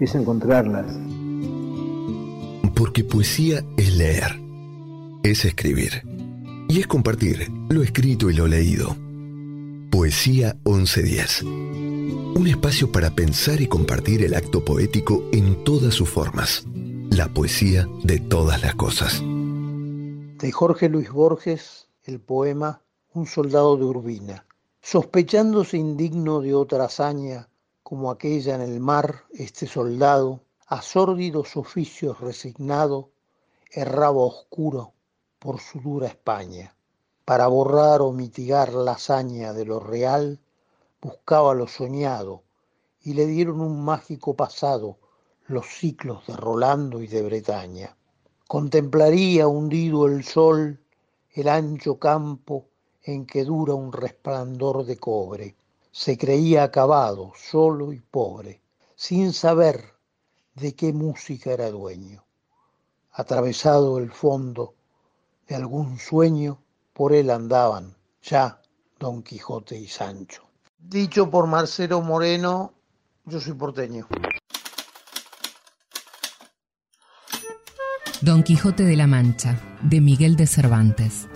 es encontrarlas. Porque poesía es leer. Es escribir. Y es compartir lo escrito y lo leído. Poesía 1110. Un espacio para pensar y compartir el acto poético en todas sus formas. La poesía de todas las cosas. De Jorge Luis Borges, el poema Un soldado de Urbina. Sospechándose indigno de otra hazaña como aquella en el mar, este soldado, a sórdidos oficios resignado, erraba oscuro por su dura España para borrar o mitigar la hazaña de lo real, buscaba lo soñado y le dieron un mágico pasado los ciclos de Rolando y de Bretaña. Contemplaría hundido el sol el ancho campo en que dura un resplandor de cobre. Se creía acabado, solo y pobre, sin saber de qué música era dueño. Atravesado el fondo de algún sueño, por él andaban ya Don Quijote y Sancho. Dicho por Marcelo Moreno, yo soy porteño. Don Quijote de la Mancha, de Miguel de Cervantes.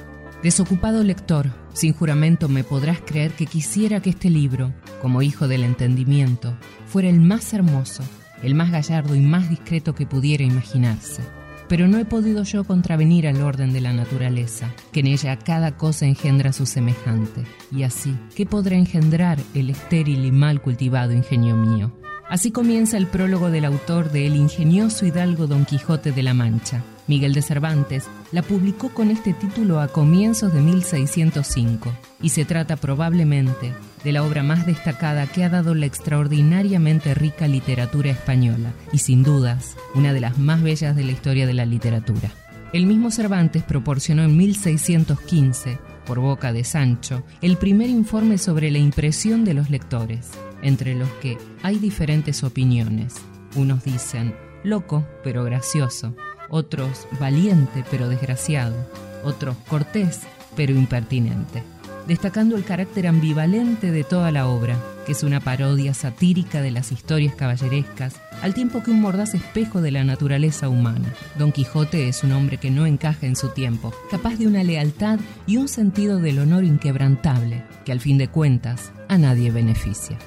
Desocupado lector, sin juramento me podrás creer que quisiera que este libro, como hijo del entendimiento, fuera el más hermoso, el más gallardo y más discreto que pudiera imaginarse pero no he podido yo contravenir al orden de la naturaleza, que en ella cada cosa engendra su semejante, y así, ¿qué podrá engendrar el estéril y mal cultivado ingenio mío? Así comienza el prólogo del autor de El ingenioso hidalgo Don Quijote de la Mancha. Miguel de Cervantes la publicó con este título a comienzos de 1605 y se trata probablemente de la obra más destacada que ha dado la extraordinariamente rica literatura española y sin dudas una de las más bellas de la historia de la literatura. El mismo Cervantes proporcionó en 1615, por boca de Sancho, el primer informe sobre la impresión de los lectores, entre los que hay diferentes opiniones. Unos dicen loco pero gracioso, otros valiente pero desgraciado, otros cortés pero impertinente destacando el carácter ambivalente de toda la obra, que es una parodia satírica de las historias caballerescas, al tiempo que un mordaz espejo de la naturaleza humana. Don Quijote es un hombre que no encaja en su tiempo, capaz de una lealtad y un sentido del honor inquebrantable, que al fin de cuentas a nadie beneficia.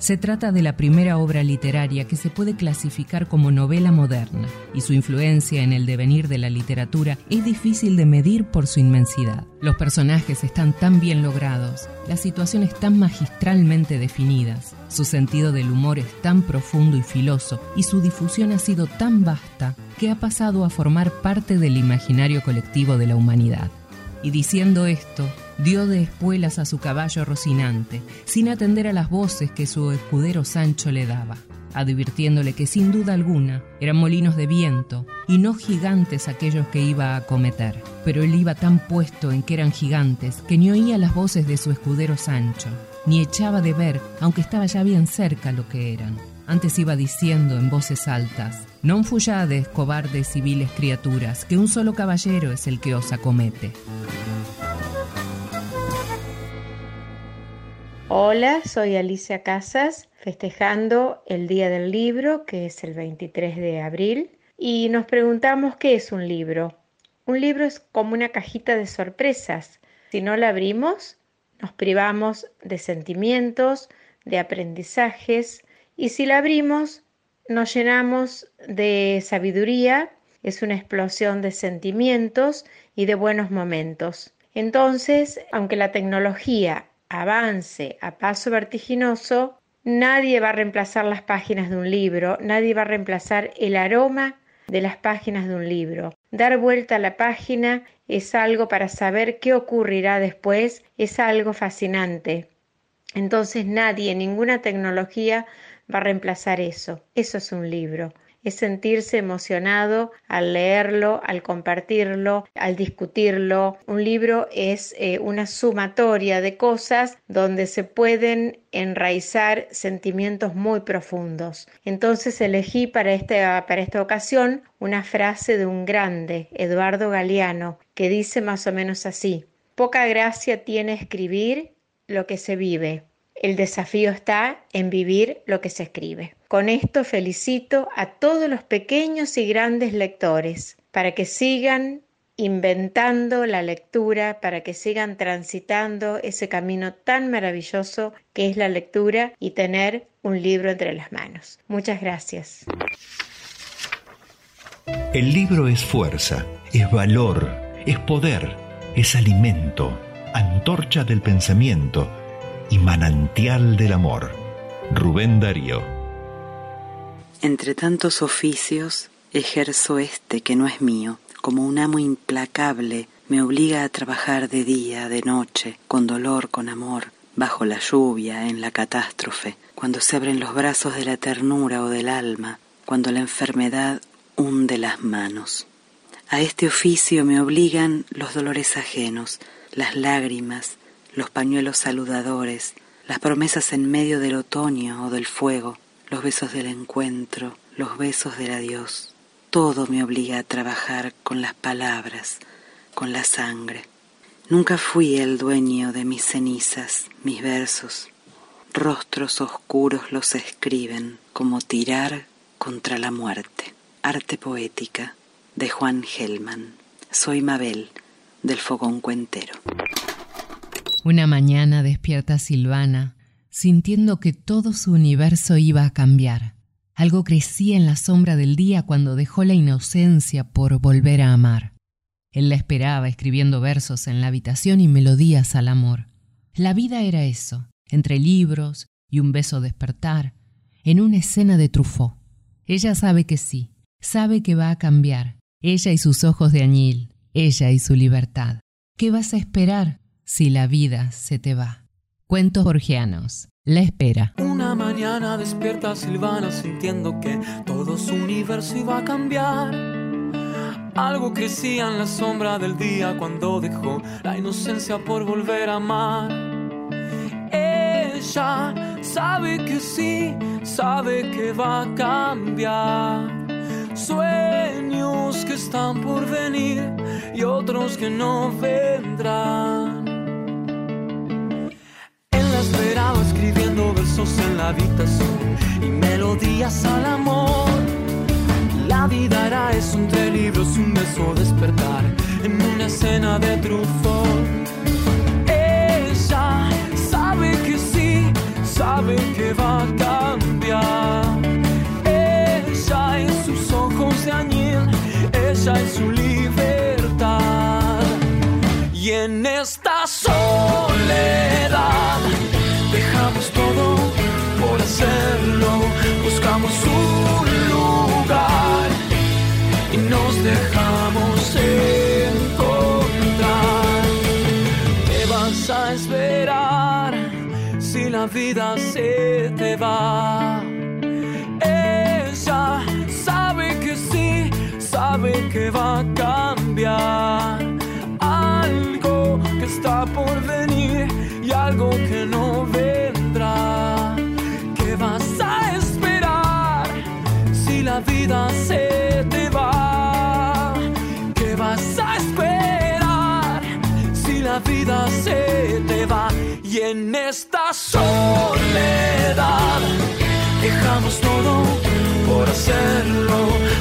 Se trata de la primera obra literaria que se puede clasificar como novela moderna, y su influencia en el devenir de la literatura es difícil de medir por su inmensidad. Los personajes están tan bien logrados, las situaciones tan magistralmente definidas, su sentido del humor es tan profundo y filoso, y su difusión ha sido tan vasta que ha pasado a formar parte del imaginario colectivo de la humanidad. Y diciendo esto, dio de espuelas a su caballo rocinante, sin atender a las voces que su escudero Sancho le daba, advirtiéndole que sin duda alguna eran molinos de viento y no gigantes aquellos que iba a acometer. Pero él iba tan puesto en que eran gigantes que ni oía las voces de su escudero Sancho, ni echaba de ver, aunque estaba ya bien cerca lo que eran. Antes iba diciendo en voces altas, Non fullades, cobardes civiles criaturas, que un solo caballero es el que os acomete. Hola, soy Alicia Casas, festejando el Día del Libro, que es el 23 de abril, y nos preguntamos qué es un libro. Un libro es como una cajita de sorpresas. Si no la abrimos, nos privamos de sentimientos, de aprendizajes, y si la abrimos, nos llenamos de sabiduría, es una explosión de sentimientos y de buenos momentos. Entonces, aunque la tecnología avance a paso vertiginoso, nadie va a reemplazar las páginas de un libro, nadie va a reemplazar el aroma de las páginas de un libro. Dar vuelta a la página es algo para saber qué ocurrirá después, es algo fascinante. Entonces nadie, ninguna tecnología va a reemplazar eso. Eso es un libro es sentirse emocionado al leerlo, al compartirlo, al discutirlo. Un libro es eh, una sumatoria de cosas donde se pueden enraizar sentimientos muy profundos. Entonces elegí para esta, para esta ocasión una frase de un grande, Eduardo Galeano, que dice más o menos así, poca gracia tiene escribir lo que se vive. El desafío está en vivir lo que se escribe. Con esto felicito a todos los pequeños y grandes lectores para que sigan inventando la lectura, para que sigan transitando ese camino tan maravilloso que es la lectura y tener un libro entre las manos. Muchas gracias. El libro es fuerza, es valor, es poder, es alimento, antorcha del pensamiento y manantial del amor. Rubén Darío entre tantos oficios, ejerzo este que no es mío, como un amo implacable me obliga a trabajar de día, de noche, con dolor, con amor, bajo la lluvia, en la catástrofe, cuando se abren los brazos de la ternura o del alma, cuando la enfermedad hunde las manos. A este oficio me obligan los dolores ajenos, las lágrimas, los pañuelos saludadores, las promesas en medio del otoño o del fuego, los besos del encuentro, los besos del adiós. Todo me obliga a trabajar con las palabras, con la sangre. Nunca fui el dueño de mis cenizas, mis versos. Rostros oscuros los escriben como tirar contra la muerte. Arte poética de Juan Gelman. Soy Mabel del Fogón Cuentero. Una mañana despierta Silvana sintiendo que todo su universo iba a cambiar. Algo crecía en la sombra del día cuando dejó la inocencia por volver a amar. Él la esperaba escribiendo versos en la habitación y melodías al amor. La vida era eso, entre libros y un beso despertar, en una escena de Truffaut. Ella sabe que sí, sabe que va a cambiar, ella y sus ojos de añil, ella y su libertad. ¿Qué vas a esperar si la vida se te va? Cuentos Borgianos. La espera. Una mañana despierta Silvana sintiendo que todo su universo iba a cambiar. Algo crecía en la sombra del día cuando dejó la inocencia por volver a amar. Ella sabe que sí, sabe que va a cambiar. Sueños que están por venir y otros que no vendrán. Versos en la habitación y melodías al amor. La vida era eso entre libros y un beso despertar en una escena de trufón. Ella sabe que sí, sabe que va a cambiar. Ella en sus ojos de añil, ella en su libertad. Y en esta soledad vida se te va? Ella sabe que sí, sabe que va a cambiar. Algo que está por venir y algo que no vendrá. ¿Qué vas a esperar si la vida se te va? ¿Qué vas a esperar si la vida se te va? Y en esta soledad dejamos todo por hacerlo,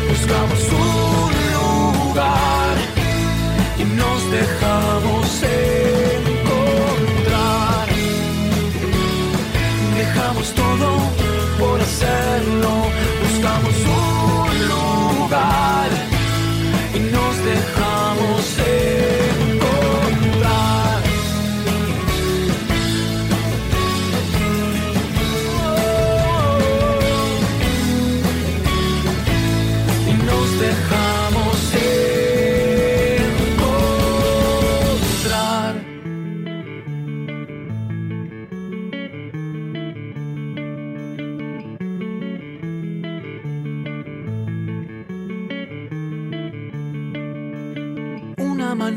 buscamos un lugar y nos dejamos encontrar. Dejamos todo por hacerlo, buscamos un lugar y nos dejamos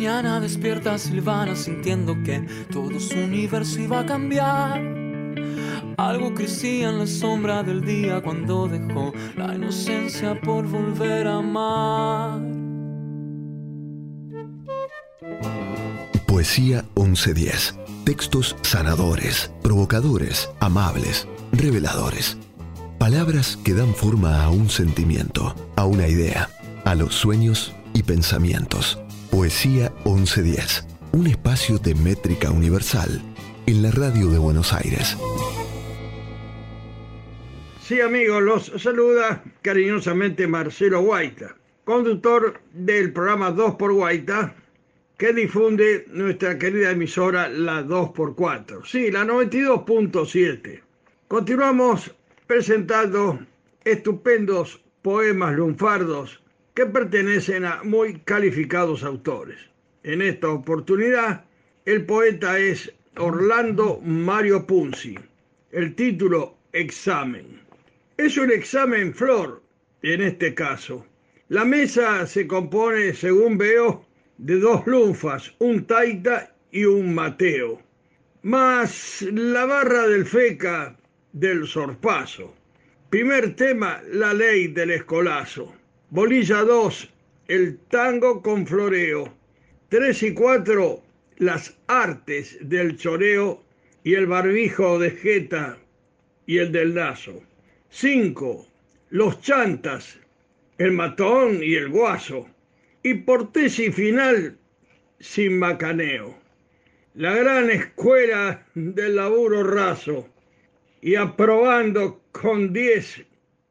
mañana despierta Silvana sintiendo que todo su universo iba a cambiar. Algo crecía en la sombra del día cuando dejó la inocencia por volver a amar. Poesía 1110. Textos sanadores, provocadores, amables, reveladores. Palabras que dan forma a un sentimiento, a una idea, a los sueños y pensamientos. Poesía 1110. Un espacio de métrica universal en la radio de Buenos Aires. Sí, amigos, los saluda cariñosamente Marcelo Guaita, conductor del programa 2 por Guaita, que difunde nuestra querida emisora la 2x4. Sí, la 92.7. Continuamos presentando estupendos poemas lunfardos que pertenecen a muy calificados autores. En esta oportunidad, el poeta es Orlando Mario Punzi. El título, Examen. Es un examen flor, en este caso. La mesa se compone, según veo, de dos lunfas, un taita y un mateo, más la barra del feca del sorpaso. Primer tema, la ley del escolazo. Bolilla 2, el tango con floreo. 3 y 4, las artes del choreo y el barbijo de jeta y el del lazo. 5. Los chantas, el matón y el guaso. Y por tesis final, sin macaneo. La gran escuela del laburo raso. Y aprobando con 10,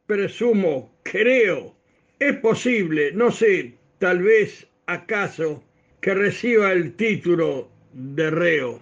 presumo, creo. Es posible, no sé, tal vez, acaso, que reciba el título de reo.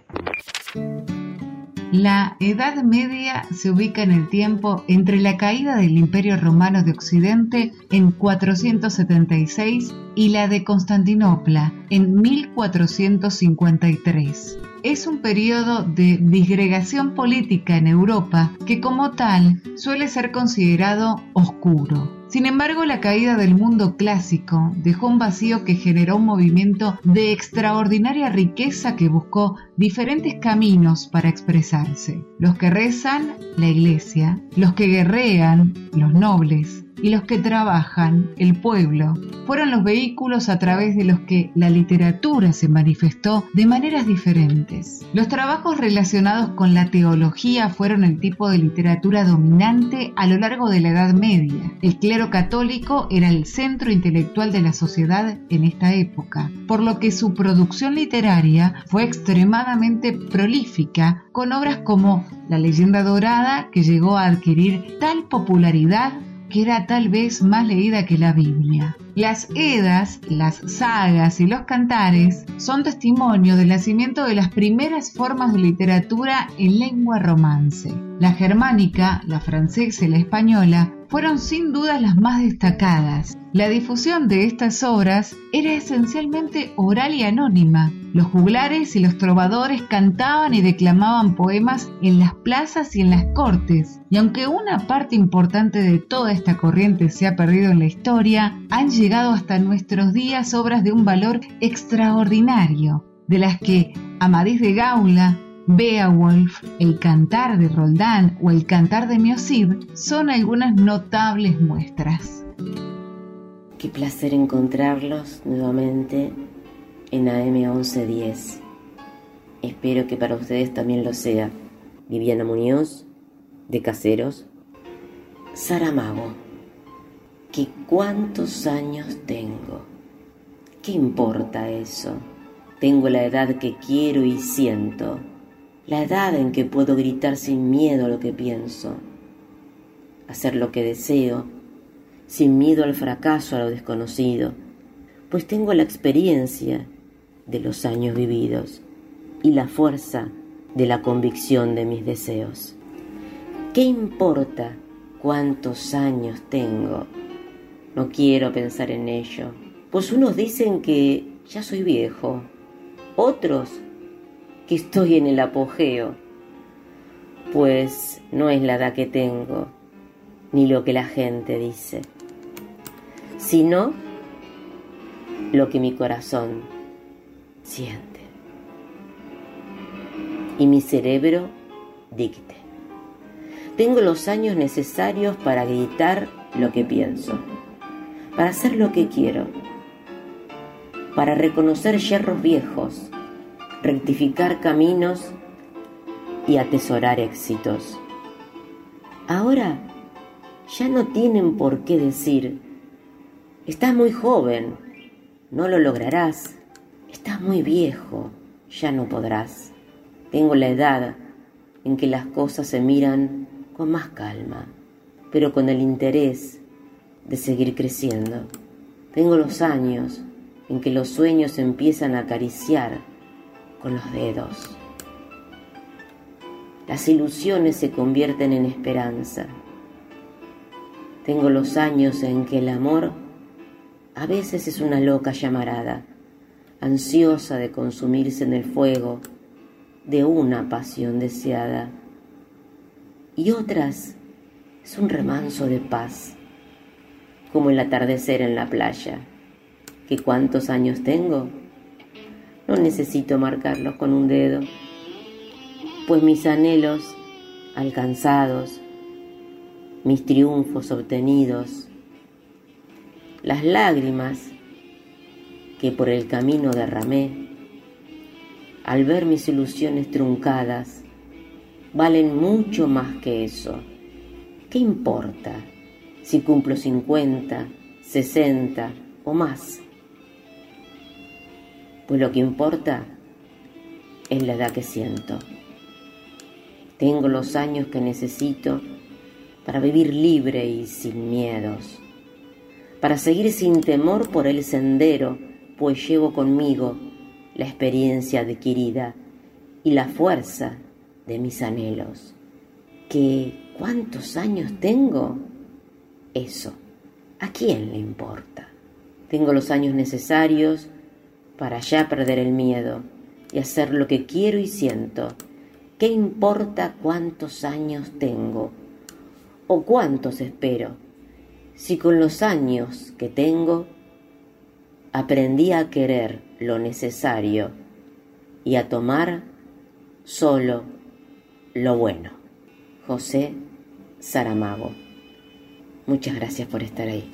La Edad Media se ubica en el tiempo entre la caída del Imperio Romano de Occidente en 476 y la de Constantinopla en 1453. Es un periodo de disgregación política en Europa que como tal suele ser considerado oscuro. Sin embargo, la caída del mundo clásico dejó un vacío que generó un movimiento de extraordinaria riqueza que buscó diferentes caminos para expresarse. Los que rezan, la iglesia, los que guerrean, los nobles, y los que trabajan, el pueblo, fueron los vehículos a través de los que la literatura se manifestó de maneras diferentes. Los trabajos relacionados con la teología fueron el tipo de literatura dominante a lo largo de la Edad Media. El clero católico era el centro intelectual de la sociedad en esta época, por lo que su producción literaria fue extremadamente prolífica, con obras como La leyenda dorada, que llegó a adquirir tal popularidad que era tal vez más leída que la Biblia. Las Edas, las sagas y los cantares son testimonio del nacimiento de las primeras formas de literatura en lengua romance. La germánica, la francesa y la española fueron sin duda las más destacadas. La difusión de estas obras era esencialmente oral y anónima. Los juglares y los trovadores cantaban y declamaban poemas en las plazas y en las cortes, y aunque una parte importante de toda esta corriente se ha perdido en la historia, han llegado hasta nuestros días obras de un valor extraordinario, de las que Amadís de Gaula, Beowulf, El Cantar de Roldán o El Cantar de Miocid son algunas notables muestras. Qué placer encontrarlos nuevamente en AM 1110. Espero que para ustedes también lo sea. Viviana Muñoz, de Caseros. Saramago, ¿qué cuántos años tengo. ¿Qué importa eso? Tengo la edad que quiero y siento la edad en que puedo gritar sin miedo lo que pienso, hacer lo que deseo, sin miedo al fracaso, a lo desconocido, pues tengo la experiencia de los años vividos y la fuerza de la convicción de mis deseos. ¿Qué importa cuántos años tengo? No quiero pensar en ello, pues unos dicen que ya soy viejo, otros que estoy en el apogeo, pues no es la edad que tengo, ni lo que la gente dice, sino lo que mi corazón siente y mi cerebro dicte. Tengo los años necesarios para gritar lo que pienso, para hacer lo que quiero, para reconocer hierros viejos, rectificar caminos y atesorar éxitos. Ahora ya no tienen por qué decir, estás muy joven, no lo lograrás, estás muy viejo, ya no podrás. Tengo la edad en que las cosas se miran con más calma, pero con el interés de seguir creciendo. Tengo los años en que los sueños empiezan a acariciar con los dedos. Las ilusiones se convierten en esperanza. Tengo los años en que el amor a veces es una loca llamarada, ansiosa de consumirse en el fuego de una pasión deseada. Y otras es un remanso de paz, como el atardecer en la playa. ¿Qué cuántos años tengo? No necesito marcarlos con un dedo, pues mis anhelos alcanzados, mis triunfos obtenidos, las lágrimas que por el camino derramé, al ver mis ilusiones truncadas, valen mucho más que eso. ¿Qué importa si cumplo 50, 60 o más? Pues lo que importa es la edad que siento. Tengo los años que necesito para vivir libre y sin miedos, para seguir sin temor por el sendero, pues llevo conmigo la experiencia adquirida y la fuerza de mis anhelos. ¿Que cuántos años tengo? Eso, ¿a quién le importa? Tengo los años necesarios para ya perder el miedo y hacer lo que quiero y siento. ¿Qué importa cuántos años tengo o cuántos espero? si con los años que tengo aprendí a querer lo necesario y a tomar solo lo bueno. José Saramago. Muchas gracias por estar ahí.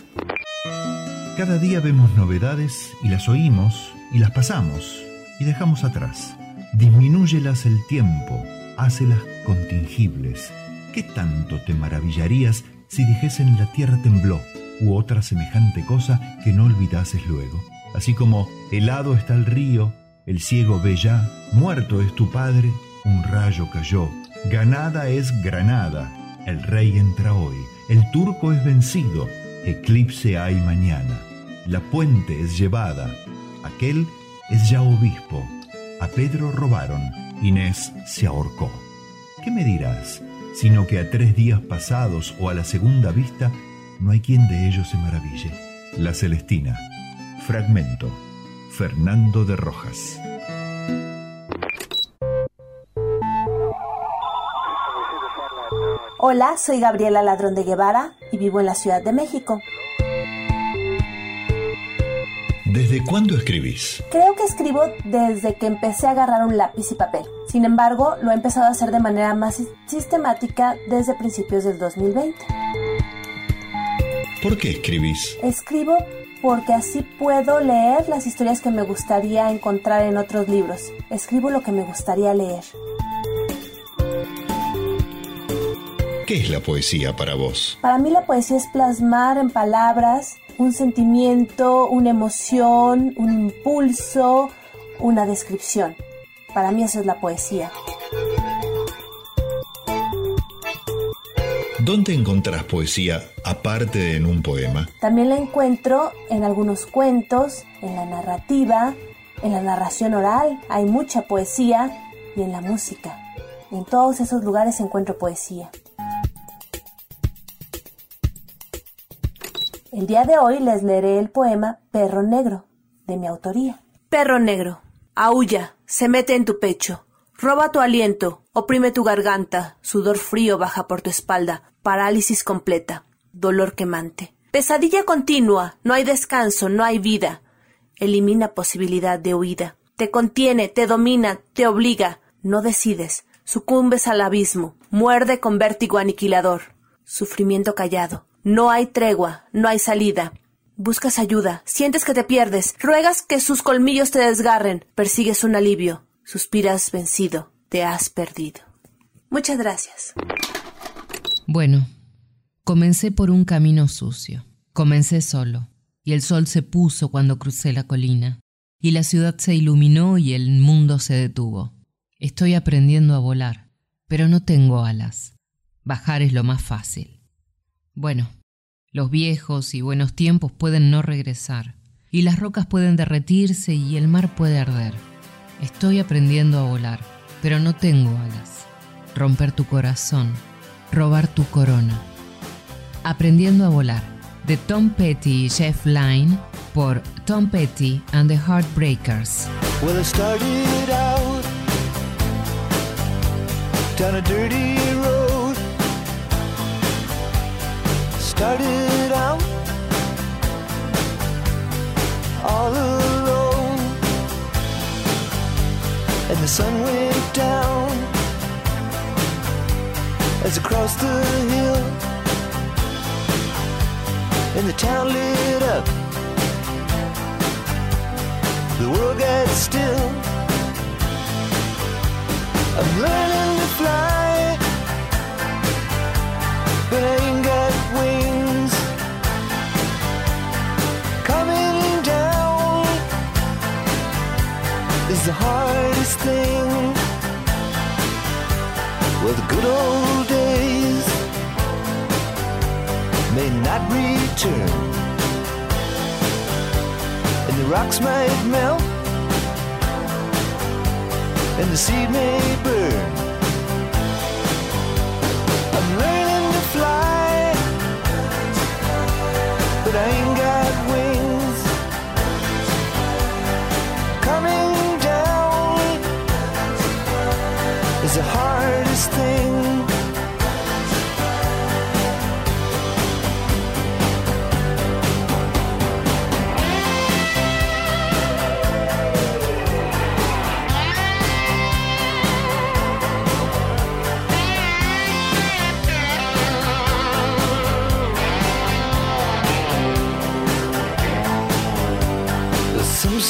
Cada día vemos novedades y las oímos y las pasamos y dejamos atrás. Disminúyelas el tiempo, hácelas contingibles. ¿Qué tanto te maravillarías si dijesen la tierra tembló u otra semejante cosa que no olvidases luego? Así como helado está el río, el ciego ve ya, muerto es tu padre, un rayo cayó, ganada es Granada, el rey entra hoy, el turco es vencido, eclipse hay mañana, la puente es llevada, aquel es ya obispo, a Pedro robaron, Inés se ahorcó. ¿Qué me dirás? Sino que a tres días pasados o a la segunda vista, no hay quien de ellos se maraville. La Celestina. Fragmento. Fernando de Rojas. Hola, soy Gabriela Ladrón de Guevara y vivo en la Ciudad de México. ¿Desde cuándo escribís? Creo que escribo desde que empecé a agarrar un lápiz y papel. Sin embargo, lo he empezado a hacer de manera más sistemática desde principios del 2020. ¿Por qué escribís? Escribo porque así puedo leer las historias que me gustaría encontrar en otros libros. Escribo lo que me gustaría leer. ¿Qué es la poesía para vos? Para mí la poesía es plasmar en palabras un sentimiento, una emoción, un impulso, una descripción. Para mí eso es la poesía. ¿Dónde encontrás poesía aparte de en un poema? También la encuentro en algunos cuentos, en la narrativa, en la narración oral. Hay mucha poesía y en la música. En todos esos lugares encuentro poesía. El día de hoy les leeré el poema Perro Negro, de mi autoría. Perro negro, aúlla, se mete en tu pecho, roba tu aliento, oprime tu garganta, sudor frío baja por tu espalda, parálisis completa, dolor quemante. Pesadilla continua, no hay descanso, no hay vida. Elimina posibilidad de huida. Te contiene, te domina, te obliga. No decides, sucumbes al abismo, muerde con vértigo aniquilador. Sufrimiento callado, no hay tregua, no hay salida. Buscas ayuda, sientes que te pierdes, ruegas que sus colmillos te desgarren, persigues un alivio, suspiras vencido, te has perdido. Muchas gracias. Bueno, comencé por un camino sucio. Comencé solo, y el sol se puso cuando crucé la colina, y la ciudad se iluminó y el mundo se detuvo. Estoy aprendiendo a volar, pero no tengo alas. Bajar es lo más fácil. Bueno, los viejos y buenos tiempos pueden no regresar, y las rocas pueden derretirse y el mar puede arder. Estoy aprendiendo a volar, pero no tengo alas. Romper tu corazón, robar tu corona. Aprendiendo a volar, de Tom Petty y Jeff Lynne, por Tom Petty and the Heartbreakers. Started out all alone, and the sun went down as across the hill, and the town lit up. The world got still. I'm learning to fly, but I the hardest thing. Well, the good old days may not return, and the rocks might melt, and the sea may burn.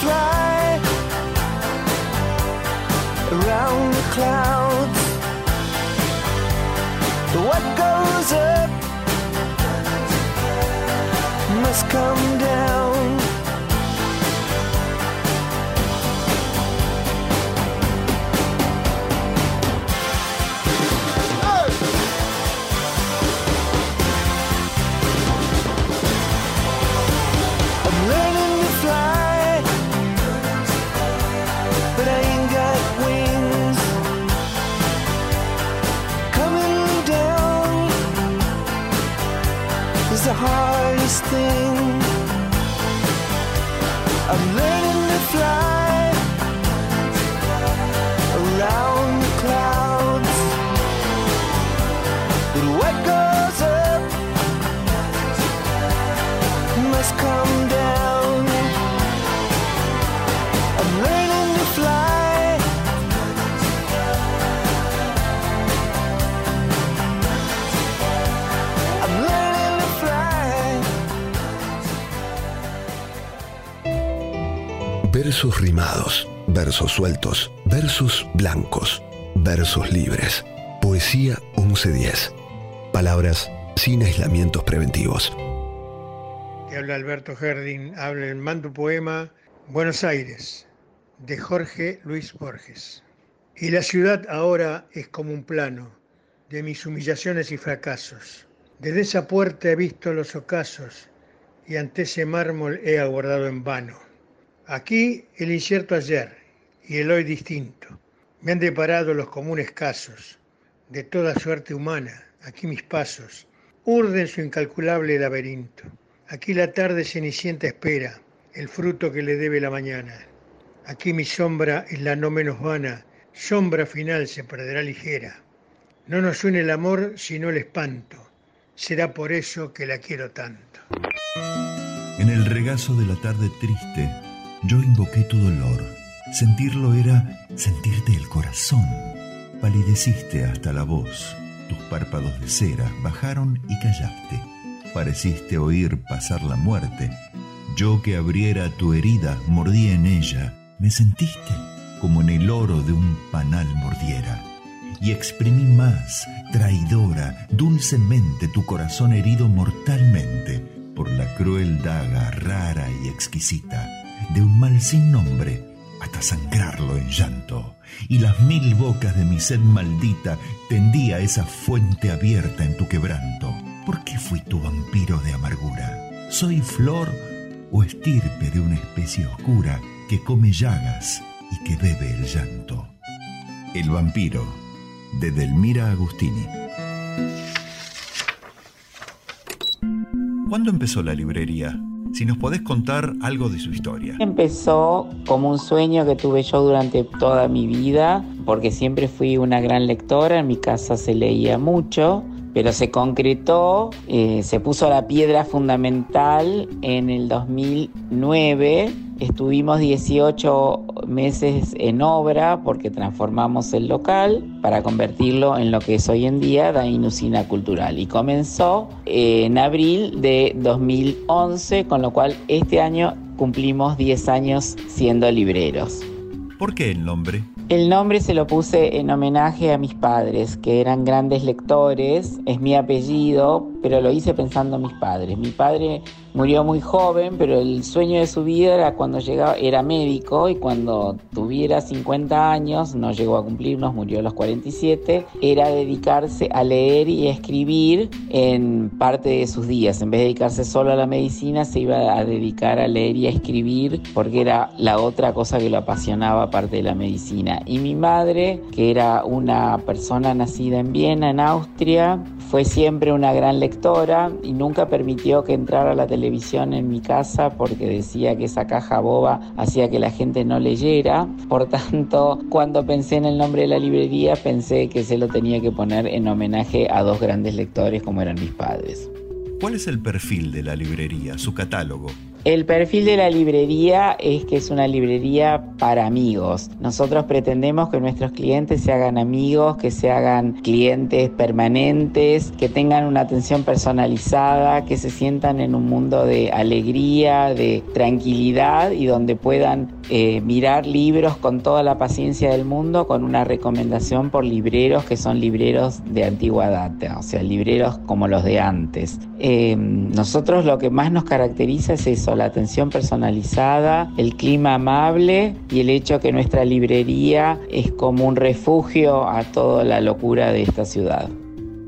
Fly around the clouds. What goes up must come down. Versos rimados, versos sueltos, versos blancos, versos libres. Poesía 1110. Palabras sin aislamientos preventivos. Te habla Alberto Herding, habla el mando poema Buenos Aires, de Jorge Luis Borges. Y la ciudad ahora es como un plano de mis humillaciones y fracasos. Desde esa puerta he visto los ocasos y ante ese mármol he aguardado en vano. Aquí el incierto ayer y el hoy distinto. Me han deparado los comunes casos de toda suerte humana. Aquí mis pasos urden su incalculable laberinto. Aquí la tarde cenicienta espera el fruto que le debe la mañana. Aquí mi sombra es la no menos vana, sombra final se perderá ligera. No nos une el amor sino el espanto. Será por eso que la quiero tanto. En el regazo de la tarde triste, yo invoqué tu dolor. Sentirlo era sentirte el corazón. Palideciste hasta la voz. Tus párpados de cera bajaron y callaste. Pareciste oír pasar la muerte. Yo que abriera tu herida, mordí en ella. Me sentiste como en el oro de un panal mordiera. Y exprimí más, traidora, dulcemente tu corazón herido mortalmente por la cruel daga rara y exquisita de un mal sin nombre hasta sangrarlo en llanto. Y las mil bocas de mi sed maldita tendía esa fuente abierta en tu quebranto. ¿Por qué fui tu vampiro de amargura? ¿Soy flor o estirpe de una especie oscura que come llagas y que bebe el llanto? El vampiro, de Delmira Agustini. ¿Cuándo empezó la librería? Si nos podés contar algo de su historia. Empezó como un sueño que tuve yo durante toda mi vida, porque siempre fui una gran lectora, en mi casa se leía mucho, pero se concretó, eh, se puso la piedra fundamental en el 2009. Estuvimos 18 meses en obra porque transformamos el local para convertirlo en lo que es hoy en día Dainusina Cultural. Y comenzó en abril de 2011, con lo cual este año cumplimos 10 años siendo libreros. ¿Por qué el nombre? El nombre se lo puse en homenaje a mis padres, que eran grandes lectores, es mi apellido, pero lo hice pensando en mis padres. Mi padre murió muy joven, pero el sueño de su vida era cuando llegaba, era médico y cuando tuviera 50 años, no llegó a cumplirnos, murió a los 47, era dedicarse a leer y escribir en parte de sus días. En vez de dedicarse solo a la medicina, se iba a dedicar a leer y a escribir porque era la otra cosa que lo apasionaba aparte de la medicina. Y mi madre, que era una persona nacida en Viena, en Austria, fue siempre una gran lectora y nunca permitió que entrara la televisión en mi casa porque decía que esa caja boba hacía que la gente no leyera. Por tanto, cuando pensé en el nombre de la librería, pensé que se lo tenía que poner en homenaje a dos grandes lectores como eran mis padres. ¿Cuál es el perfil de la librería, su catálogo? El perfil de la librería es que es una librería para amigos. Nosotros pretendemos que nuestros clientes se hagan amigos, que se hagan clientes permanentes, que tengan una atención personalizada, que se sientan en un mundo de alegría, de tranquilidad y donde puedan eh, mirar libros con toda la paciencia del mundo, con una recomendación por libreros que son libreros de antigua data, o sea, libreros como los de antes. Eh, nosotros lo que más nos caracteriza es eso, la atención personalizada, el clima amable y el hecho que nuestra librería es como un refugio a toda la locura de esta ciudad.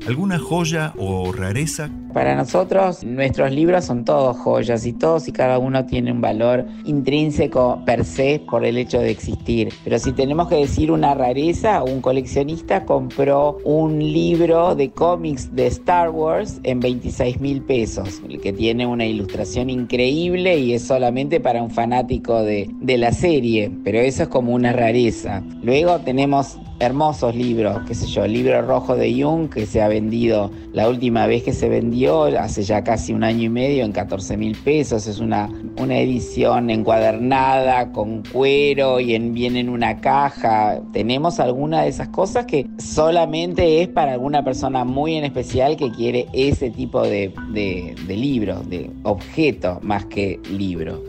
¿Alguna joya o rareza? Para nosotros nuestros libros son todos joyas y todos y cada uno tiene un valor intrínseco per se por el hecho de existir. Pero si tenemos que decir una rareza, un coleccionista compró un libro de cómics de Star Wars en 26 mil pesos, que tiene una ilustración increíble y es solamente para un fanático de, de la serie, pero eso es como una rareza. Luego tenemos hermosos libros, qué sé yo, el libro rojo de Jung que se ha vendido, la última vez que se vendió hace ya casi un año y medio en 14 mil pesos, es una, una edición encuadernada con cuero y en, viene en una caja. Tenemos alguna de esas cosas que solamente es para alguna persona muy en especial que quiere ese tipo de, de, de libro, de objeto más que libro.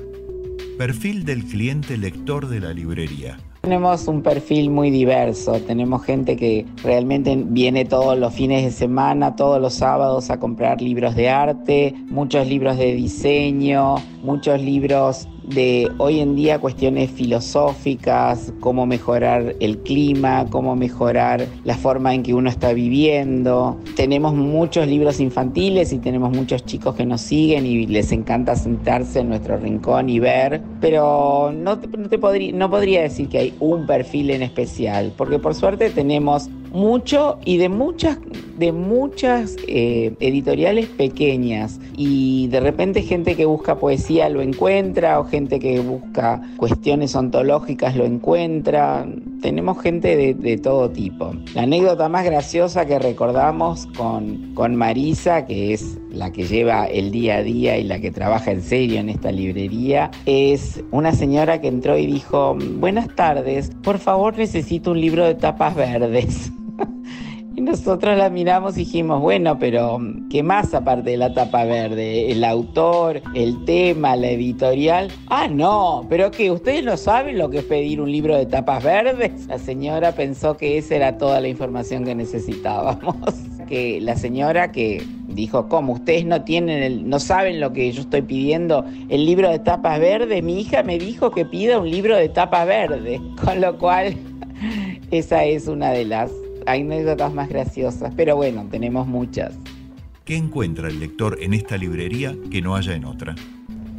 Perfil del cliente lector de la librería. Tenemos un perfil muy diverso, tenemos gente que realmente viene todos los fines de semana, todos los sábados a comprar libros de arte, muchos libros de diseño, muchos libros de hoy en día cuestiones filosóficas, cómo mejorar el clima, cómo mejorar la forma en que uno está viviendo. Tenemos muchos libros infantiles y tenemos muchos chicos que nos siguen y les encanta sentarse en nuestro rincón y ver, pero no, no te no podría decir que hay un perfil en especial, porque por suerte tenemos mucho y de muchas de muchas eh, editoriales pequeñas. Y de repente gente que busca poesía lo encuentra o gente que busca cuestiones ontológicas lo encuentra. Tenemos gente de, de todo tipo. La anécdota más graciosa que recordamos con, con Marisa que es la que lleva el día a día y la que trabaja en serio en esta librería es una señora que entró y dijo buenas tardes por favor necesito un libro de tapas verdes nosotros la miramos y dijimos, bueno, pero ¿qué más aparte de la tapa verde? ¿El autor, el tema, la editorial? Ah, no, pero que ustedes no saben lo que es pedir un libro de tapas verdes. La señora pensó que esa era toda la información que necesitábamos. Que la señora que dijo, ¿cómo? Ustedes no tienen el, no saben lo que yo estoy pidiendo, el libro de tapas verdes. Mi hija me dijo que pida un libro de tapa verde. Con lo cual, esa es una de las anécdotas más graciosas, pero bueno, tenemos muchas. ¿Qué encuentra el lector en esta librería que no haya en otra?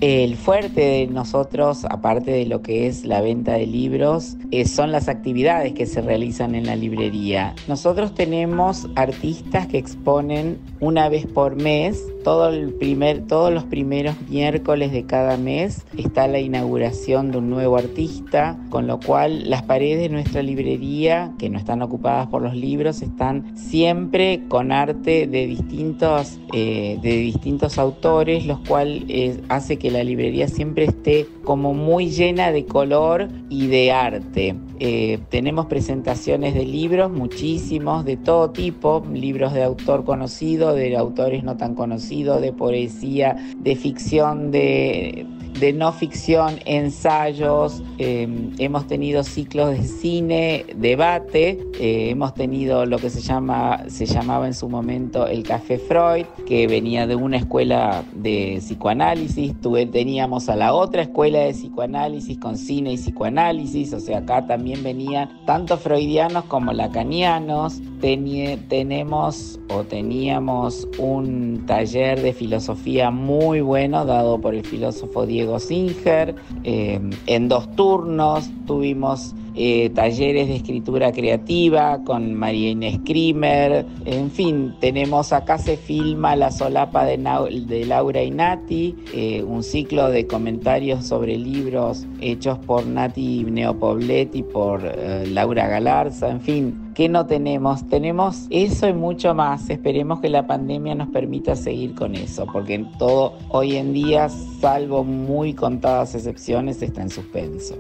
El fuerte de nosotros, aparte de lo que es la venta de libros, eh, son las actividades que se realizan en la librería. Nosotros tenemos artistas que exponen una vez por mes. Todos los primeros miércoles de cada mes está la inauguración de un nuevo artista, con lo cual las paredes de nuestra librería, que no están ocupadas por los libros, están siempre con arte de distintos, eh, de distintos autores, los cuales eh, hace que la librería siempre esté como muy llena de color y de arte. Eh, tenemos presentaciones de libros, muchísimos, de todo tipo, libros de autor conocido, de autores no tan conocidos, de poesía, de ficción, de, de no ficción, ensayos, eh, hemos tenido ciclos de cine, debate, eh, hemos tenido lo que se, llama, se llamaba en su momento el Café Freud, que venía de una escuela de psicoanálisis, teníamos a la otra escuela de psicoanálisis con cine y psicoanálisis, o sea, acá también venían tanto freudianos como lacanianos, Teni tenemos o teníamos un taller de filosofía muy bueno dado por el filósofo Diego Singer. Eh, en dos turnos tuvimos eh, talleres de escritura creativa con María Inés Krimer, en fin, tenemos acá se filma La solapa de, de Laura y Nati, eh, un ciclo de comentarios sobre libros hechos por Nati Neopoblet y por eh, Laura Galarza, en fin, ¿Qué no tenemos? Tenemos eso y mucho más. Esperemos que la pandemia nos permita seguir con eso, porque todo hoy en día, salvo muy contadas excepciones, está en suspenso.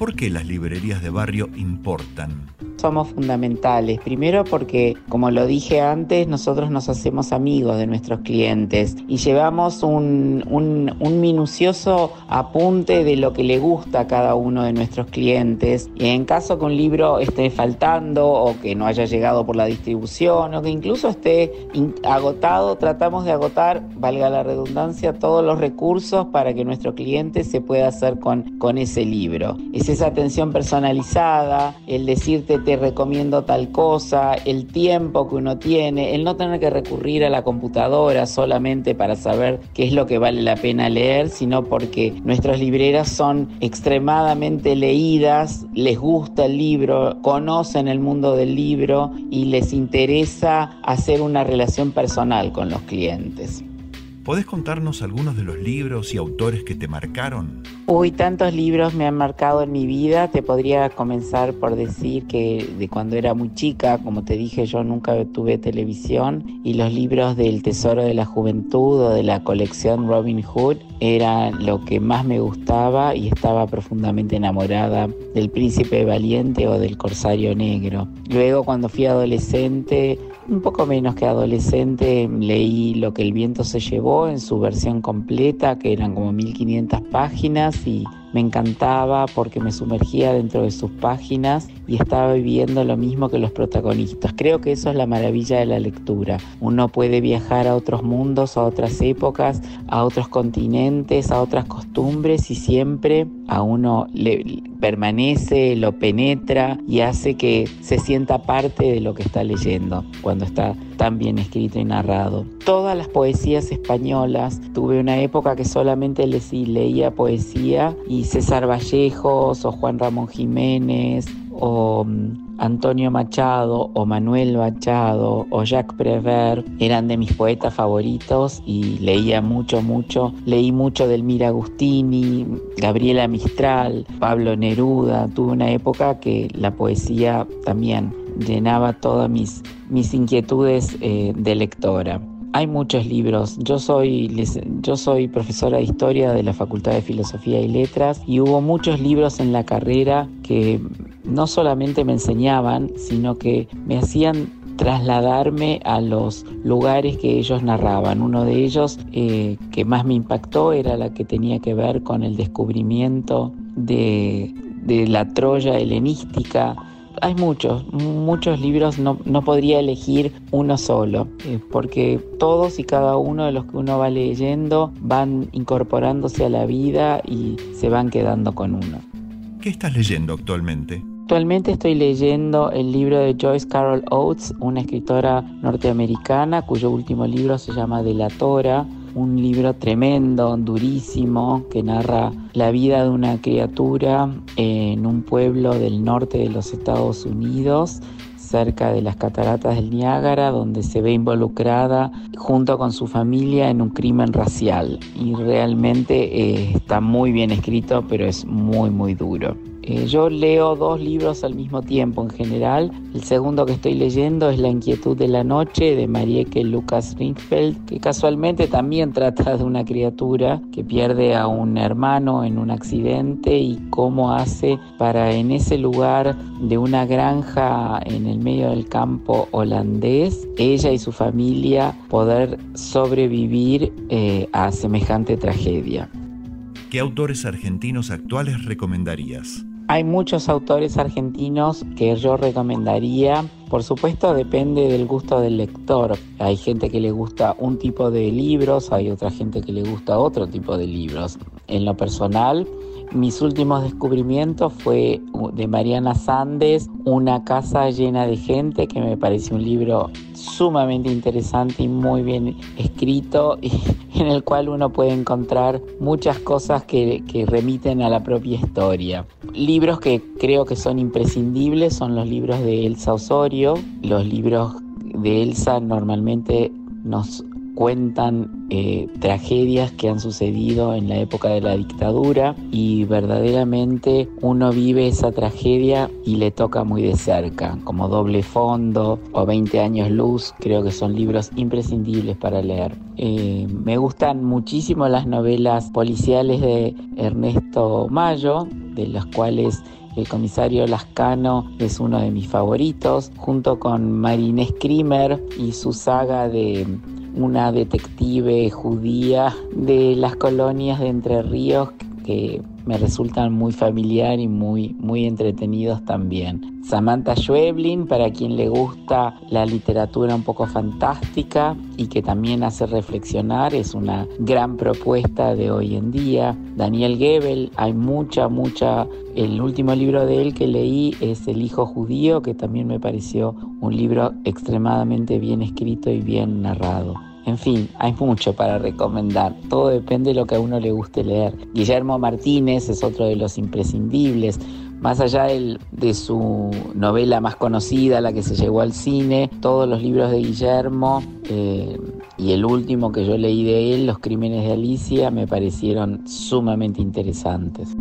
¿Por qué las librerías de barrio importan? Somos fundamentales. Primero porque, como lo dije antes, nosotros nos hacemos amigos de nuestros clientes y llevamos un, un, minucioso apunte de lo que le gusta a cada uno de nuestros clientes. Y en caso que un libro esté faltando o que no haya llegado por la distribución o que incluso esté agotado, tratamos de agotar, valga la redundancia, todos los recursos para que nuestro cliente se pueda hacer con, con ese libro. Esa atención personalizada, el decirte te recomiendo tal cosa, el tiempo que uno tiene, el no tener que recurrir a la computadora solamente para saber qué es lo que vale la pena leer, sino porque nuestras libreras son extremadamente leídas, les gusta el libro, conocen el mundo del libro y les interesa hacer una relación personal con los clientes. ¿Podés contarnos algunos de los libros y autores que te marcaron? Uy, tantos libros me han marcado en mi vida. Te podría comenzar por decir que de cuando era muy chica, como te dije, yo nunca tuve televisión y los libros del Tesoro de la Juventud o de la colección Robin Hood eran lo que más me gustaba y estaba profundamente enamorada del Príncipe Valiente o del Corsario Negro. Luego, cuando fui adolescente, un poco menos que adolescente, leí Lo que el viento se llevó en su versión completa, que eran como 1500 páginas y me encantaba porque me sumergía dentro de sus páginas y estaba viviendo lo mismo que los protagonistas. Creo que eso es la maravilla de la lectura. Uno puede viajar a otros mundos, a otras épocas, a otros continentes, a otras costumbres y siempre a uno le permanece, lo penetra y hace que se sienta parte de lo que está leyendo cuando está tan bien escrito y narrado. Todas las poesías españolas, tuve una época que solamente leía poesía y César Vallejos o Juan Ramón Jiménez o mm, Antonio Machado o Manuel Machado o Jacques Prévert eran de mis poetas favoritos y leía mucho, mucho. Leí mucho del Mira Agustini, Gabriela Mistral, Pablo Neruda. Tuve una época que la poesía también llenaba todas mis, mis inquietudes eh, de lectora. Hay muchos libros. Yo soy, yo soy profesora de historia de la Facultad de Filosofía y Letras y hubo muchos libros en la carrera que no solamente me enseñaban, sino que me hacían trasladarme a los lugares que ellos narraban. Uno de ellos eh, que más me impactó era la que tenía que ver con el descubrimiento de, de la Troya helenística, hay muchos, muchos libros, no, no podría elegir uno solo, eh, porque todos y cada uno de los que uno va leyendo van incorporándose a la vida y se van quedando con uno. ¿Qué estás leyendo actualmente? Actualmente estoy leyendo el libro de Joyce Carol Oates, una escritora norteamericana cuyo último libro se llama Delatora un libro tremendo, durísimo, que narra la vida de una criatura en un pueblo del norte de los Estados Unidos cerca de las cataratas del Niágara, donde se ve involucrada junto con su familia en un crimen racial. Y realmente eh, está muy bien escrito, pero es muy, muy duro. Eh, yo leo dos libros al mismo tiempo en general. El segundo que estoy leyendo es La inquietud de la noche de Marieke Lucas Ringfeld, que casualmente también trata de una criatura que pierde a un hermano en un accidente y cómo hace para en ese lugar de una granja en el medio del campo holandés, ella y su familia poder sobrevivir eh, a semejante tragedia. ¿Qué autores argentinos actuales recomendarías? Hay muchos autores argentinos que yo recomendaría. Por supuesto depende del gusto del lector. Hay gente que le gusta un tipo de libros, hay otra gente que le gusta otro tipo de libros. En lo personal, mis últimos descubrimientos fue de Mariana Sandes, Una casa llena de gente, que me pareció un libro sumamente interesante y muy bien escrito, en el cual uno puede encontrar muchas cosas que remiten a la propia historia. Libros que creo que son imprescindibles son los libros de Elsa Osorio. Los libros de Elsa normalmente nos cuentan eh, tragedias que han sucedido en la época de la dictadura y verdaderamente uno vive esa tragedia y le toca muy de cerca, como Doble Fondo o 20 años luz, creo que son libros imprescindibles para leer. Eh, me gustan muchísimo las novelas policiales de Ernesto Mayo, de las cuales el comisario Lascano es uno de mis favoritos, junto con Marinés Krimer y su saga de una detective judía de las colonias de Entre Ríos que me resultan muy familiar y muy, muy entretenidos también. Samantha Schweblin, para quien le gusta la literatura un poco fantástica y que también hace reflexionar, es una gran propuesta de hoy en día. Daniel Gebel, hay mucha, mucha... El último libro de él que leí es El Hijo Judío, que también me pareció un libro extremadamente bien escrito y bien narrado. En fin, hay mucho para recomendar. Todo depende de lo que a uno le guste leer. Guillermo Martínez es otro de los imprescindibles. Más allá de su novela más conocida, la que se llegó al cine, todos los libros de Guillermo eh, y el último que yo leí de él, Los Crímenes de Alicia, me parecieron sumamente interesantes.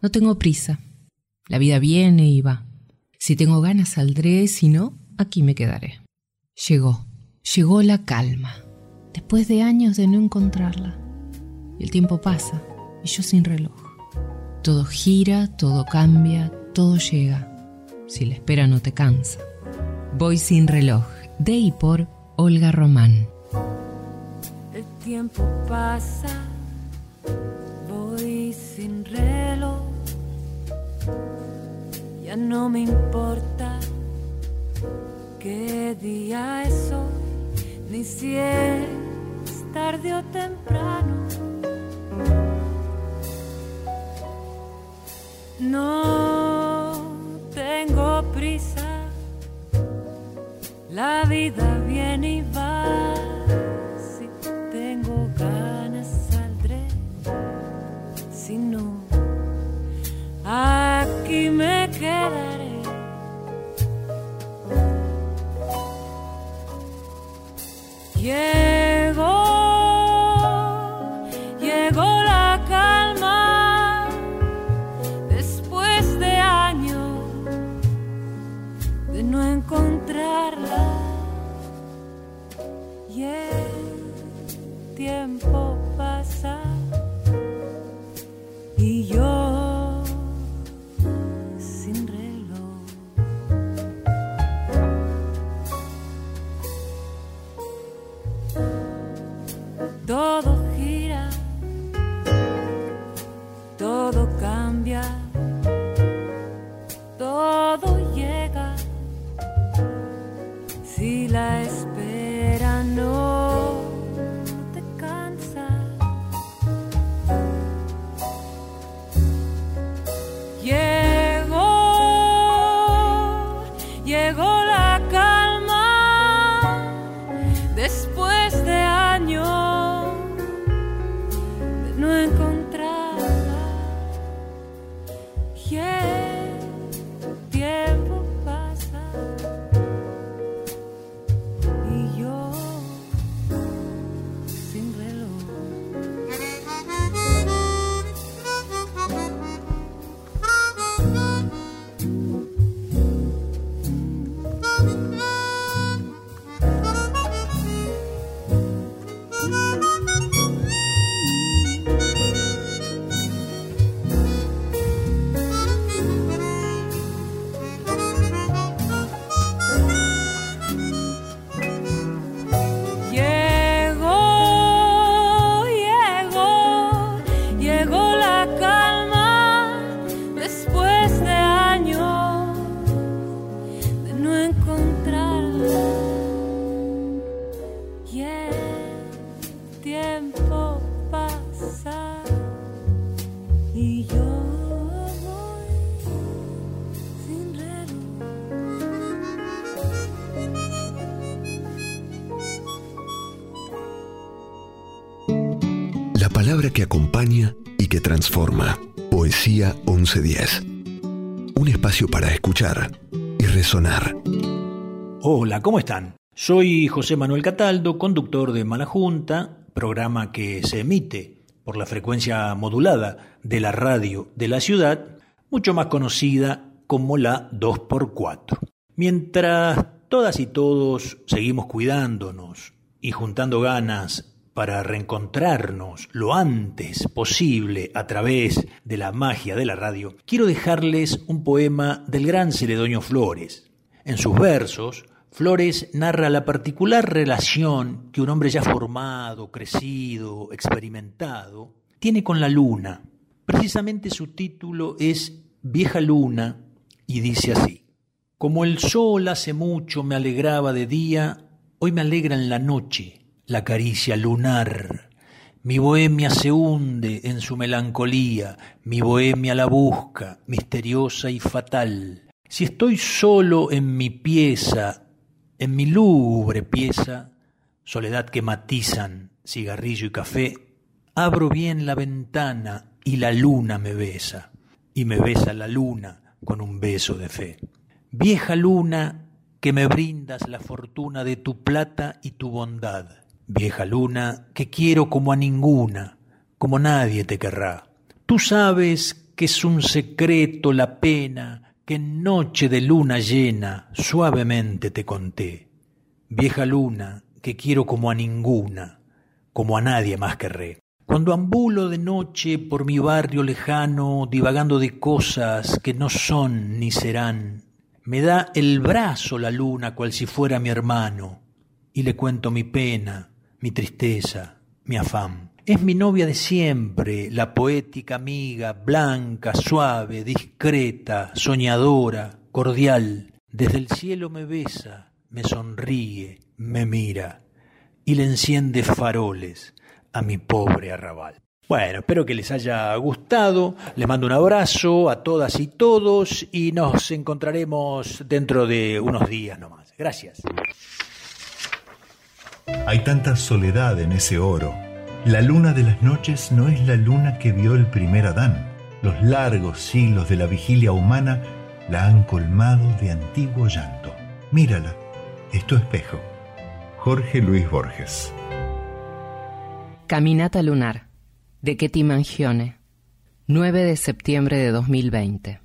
No tengo prisa. La vida viene y va. Si tengo ganas saldré, si no, aquí me quedaré. Llegó, llegó la calma, después de años de no encontrarla. El tiempo pasa, y yo sin reloj. Todo gira, todo cambia, todo llega. Si la espera no te cansa. Voy sin reloj, de y por Olga Román. El tiempo pasa, voy sin reloj. Ya no me importa qué día es hoy, ni si es tarde o temprano. No tengo prisa, la vida viene y va. Aquí me quedaré. Llegó, llegó la calma después de años de no encontrarla. Y el tiempo pasa 1110. Un espacio para escuchar y resonar. Hola, ¿cómo están? Soy José Manuel Cataldo, conductor de Mala Junta, programa que se emite por la frecuencia modulada de la radio de la ciudad, mucho más conocida como la 2x4. Mientras todas y todos seguimos cuidándonos y juntando ganas para reencontrarnos lo antes posible a través de la magia de la radio, quiero dejarles un poema del gran Celedonio Flores. En sus versos, Flores narra la particular relación que un hombre ya formado, crecido, experimentado, tiene con la luna. Precisamente su título es Vieja Luna y dice así, Como el sol hace mucho me alegraba de día, hoy me alegra en la noche la caricia lunar. Mi bohemia se hunde en su melancolía, mi bohemia la busca, misteriosa y fatal. Si estoy solo en mi pieza, en mi lúgubre pieza, soledad que matizan cigarrillo y café, abro bien la ventana y la luna me besa, y me besa la luna con un beso de fe. Vieja luna que me brindas la fortuna de tu plata y tu bondad, Vieja luna, que quiero como a ninguna, como nadie te querrá. Tú sabes que es un secreto la pena que en noche de luna llena suavemente te conté. Vieja luna, que quiero como a ninguna, como a nadie más querré. Cuando ambulo de noche por mi barrio lejano, divagando de cosas que no son ni serán, me da el brazo la luna cual si fuera mi hermano, y le cuento mi pena, mi tristeza, mi afán. Es mi novia de siempre, la poética amiga, blanca, suave, discreta, soñadora, cordial. Desde el cielo me besa, me sonríe, me mira y le enciende faroles a mi pobre arrabal. Bueno, espero que les haya gustado. Les mando un abrazo a todas y todos y nos encontraremos dentro de unos días nomás. Gracias. Hay tanta soledad en ese oro. La luna de las noches no es la luna que vio el primer Adán. Los largos siglos de la vigilia humana la han colmado de antiguo llanto. Mírala, es tu espejo. Jorge Luis Borges. Caminata lunar, de Ketty Mangione, 9 de septiembre de 2020.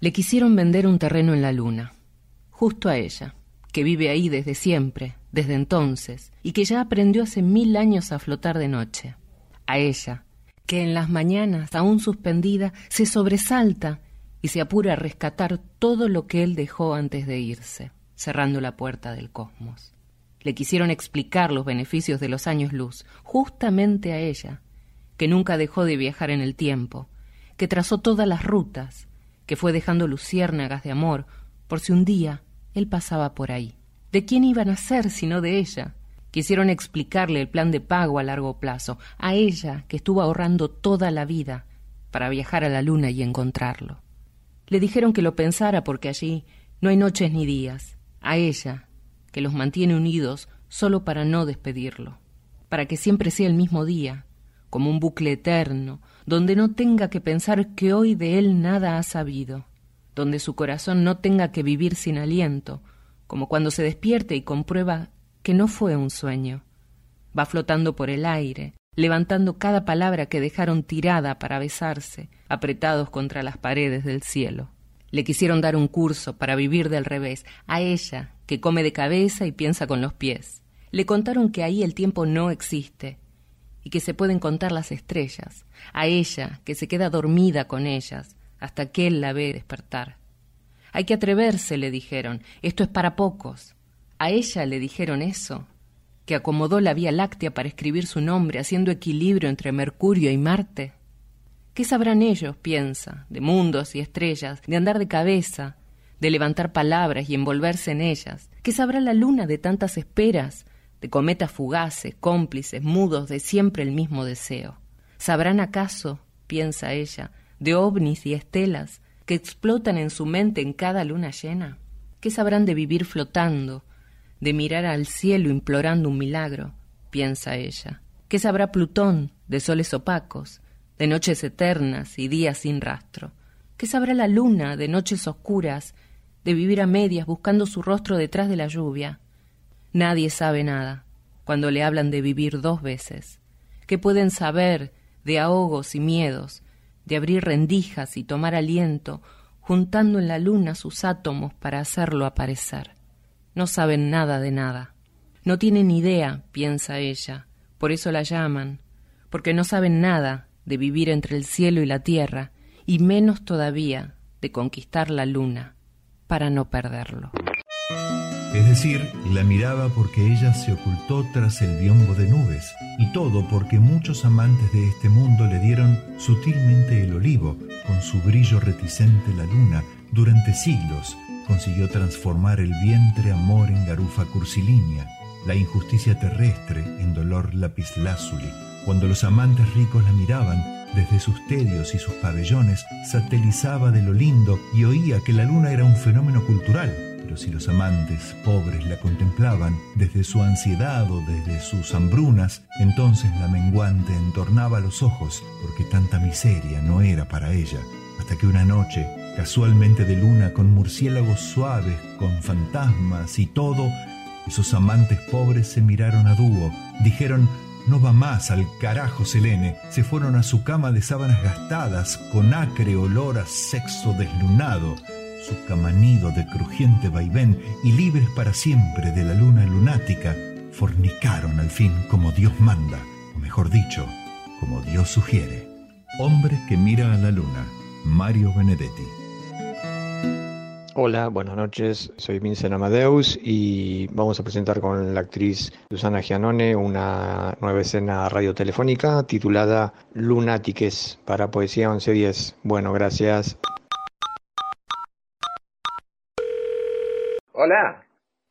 Le quisieron vender un terreno en la luna, justo a ella, que vive ahí desde siempre, desde entonces, y que ya aprendió hace mil años a flotar de noche. A ella, que en las mañanas, aún suspendida, se sobresalta y se apura a rescatar todo lo que él dejó antes de irse, cerrando la puerta del cosmos. Le quisieron explicar los beneficios de los años luz, justamente a ella, que nunca dejó de viajar en el tiempo, que trazó todas las rutas, que fue dejando luciérnagas de amor, por si un día él pasaba por ahí. ¿De quién iban a ser sino de ella? Quisieron explicarle el plan de pago a largo plazo, a ella que estuvo ahorrando toda la vida para viajar a la luna y encontrarlo. Le dijeron que lo pensara porque allí no hay noches ni días, a ella que los mantiene unidos solo para no despedirlo, para que siempre sea el mismo día, como un bucle eterno, donde no tenga que pensar que hoy de él nada ha sabido, donde su corazón no tenga que vivir sin aliento, como cuando se despierte y comprueba que no fue un sueño. Va flotando por el aire, levantando cada palabra que dejaron tirada para besarse, apretados contra las paredes del cielo. Le quisieron dar un curso para vivir del revés, a ella, que come de cabeza y piensa con los pies. Le contaron que ahí el tiempo no existe y que se pueden contar las estrellas, a ella, que se queda dormida con ellas hasta que él la ve despertar. Hay que atreverse, le dijeron. Esto es para pocos. A ella le dijeron eso, que acomodó la Vía Láctea para escribir su nombre, haciendo equilibrio entre Mercurio y Marte. ¿Qué sabrán ellos, piensa, de mundos y estrellas, de andar de cabeza, de levantar palabras y envolverse en ellas? ¿Qué sabrá la luna de tantas esperas, de cometas fugaces, cómplices, mudos de siempre el mismo deseo. ¿Sabrán acaso, piensa ella, de ovnis y estelas que explotan en su mente en cada luna llena? ¿Qué sabrán de vivir flotando, de mirar al cielo implorando un milagro? piensa ella. ¿Qué sabrá Plutón de soles opacos, de noches eternas y días sin rastro? ¿Qué sabrá la luna de noches oscuras, de vivir a medias buscando su rostro detrás de la lluvia? Nadie sabe nada cuando le hablan de vivir dos veces. ¿Qué pueden saber de ahogos y miedos, de abrir rendijas y tomar aliento, juntando en la luna sus átomos para hacerlo aparecer? No saben nada de nada. No tienen idea, piensa ella, por eso la llaman, porque no saben nada de vivir entre el cielo y la tierra, y menos todavía de conquistar la luna para no perderlo. Es decir, la miraba porque ella se ocultó tras el biombo de nubes, y todo porque muchos amantes de este mundo le dieron sutilmente el olivo, con su brillo reticente la luna, durante siglos consiguió transformar el vientre amor en garufa cursilínea, la injusticia terrestre en dolor lapislázuli. Cuando los amantes ricos la miraban, desde sus tedios y sus pabellones, satelizaba de lo lindo y oía que la luna era un fenómeno cultural. Pero si los amantes pobres la contemplaban desde su ansiedad o desde sus hambrunas, entonces la menguante entornaba los ojos, porque tanta miseria no era para ella, hasta que una noche, casualmente de luna, con murciélagos suaves, con fantasmas y todo, esos amantes pobres se miraron a dúo, dijeron, no va más al carajo Selene. Se fueron a su cama de sábanas gastadas, con acre olor a sexo deslunado, su camanido de crujiente vaivén y libres para siempre de la luna lunática, fornicaron al fin como Dios manda, o mejor dicho, como Dios sugiere. Hombre que mira a la luna, Mario Benedetti. Hola, buenas noches. Soy Vincent Amadeus y vamos a presentar con la actriz Susana Gianone una nueva escena radiotelefónica titulada Lunátiques para Poesía 1110. Bueno, gracias. Hola.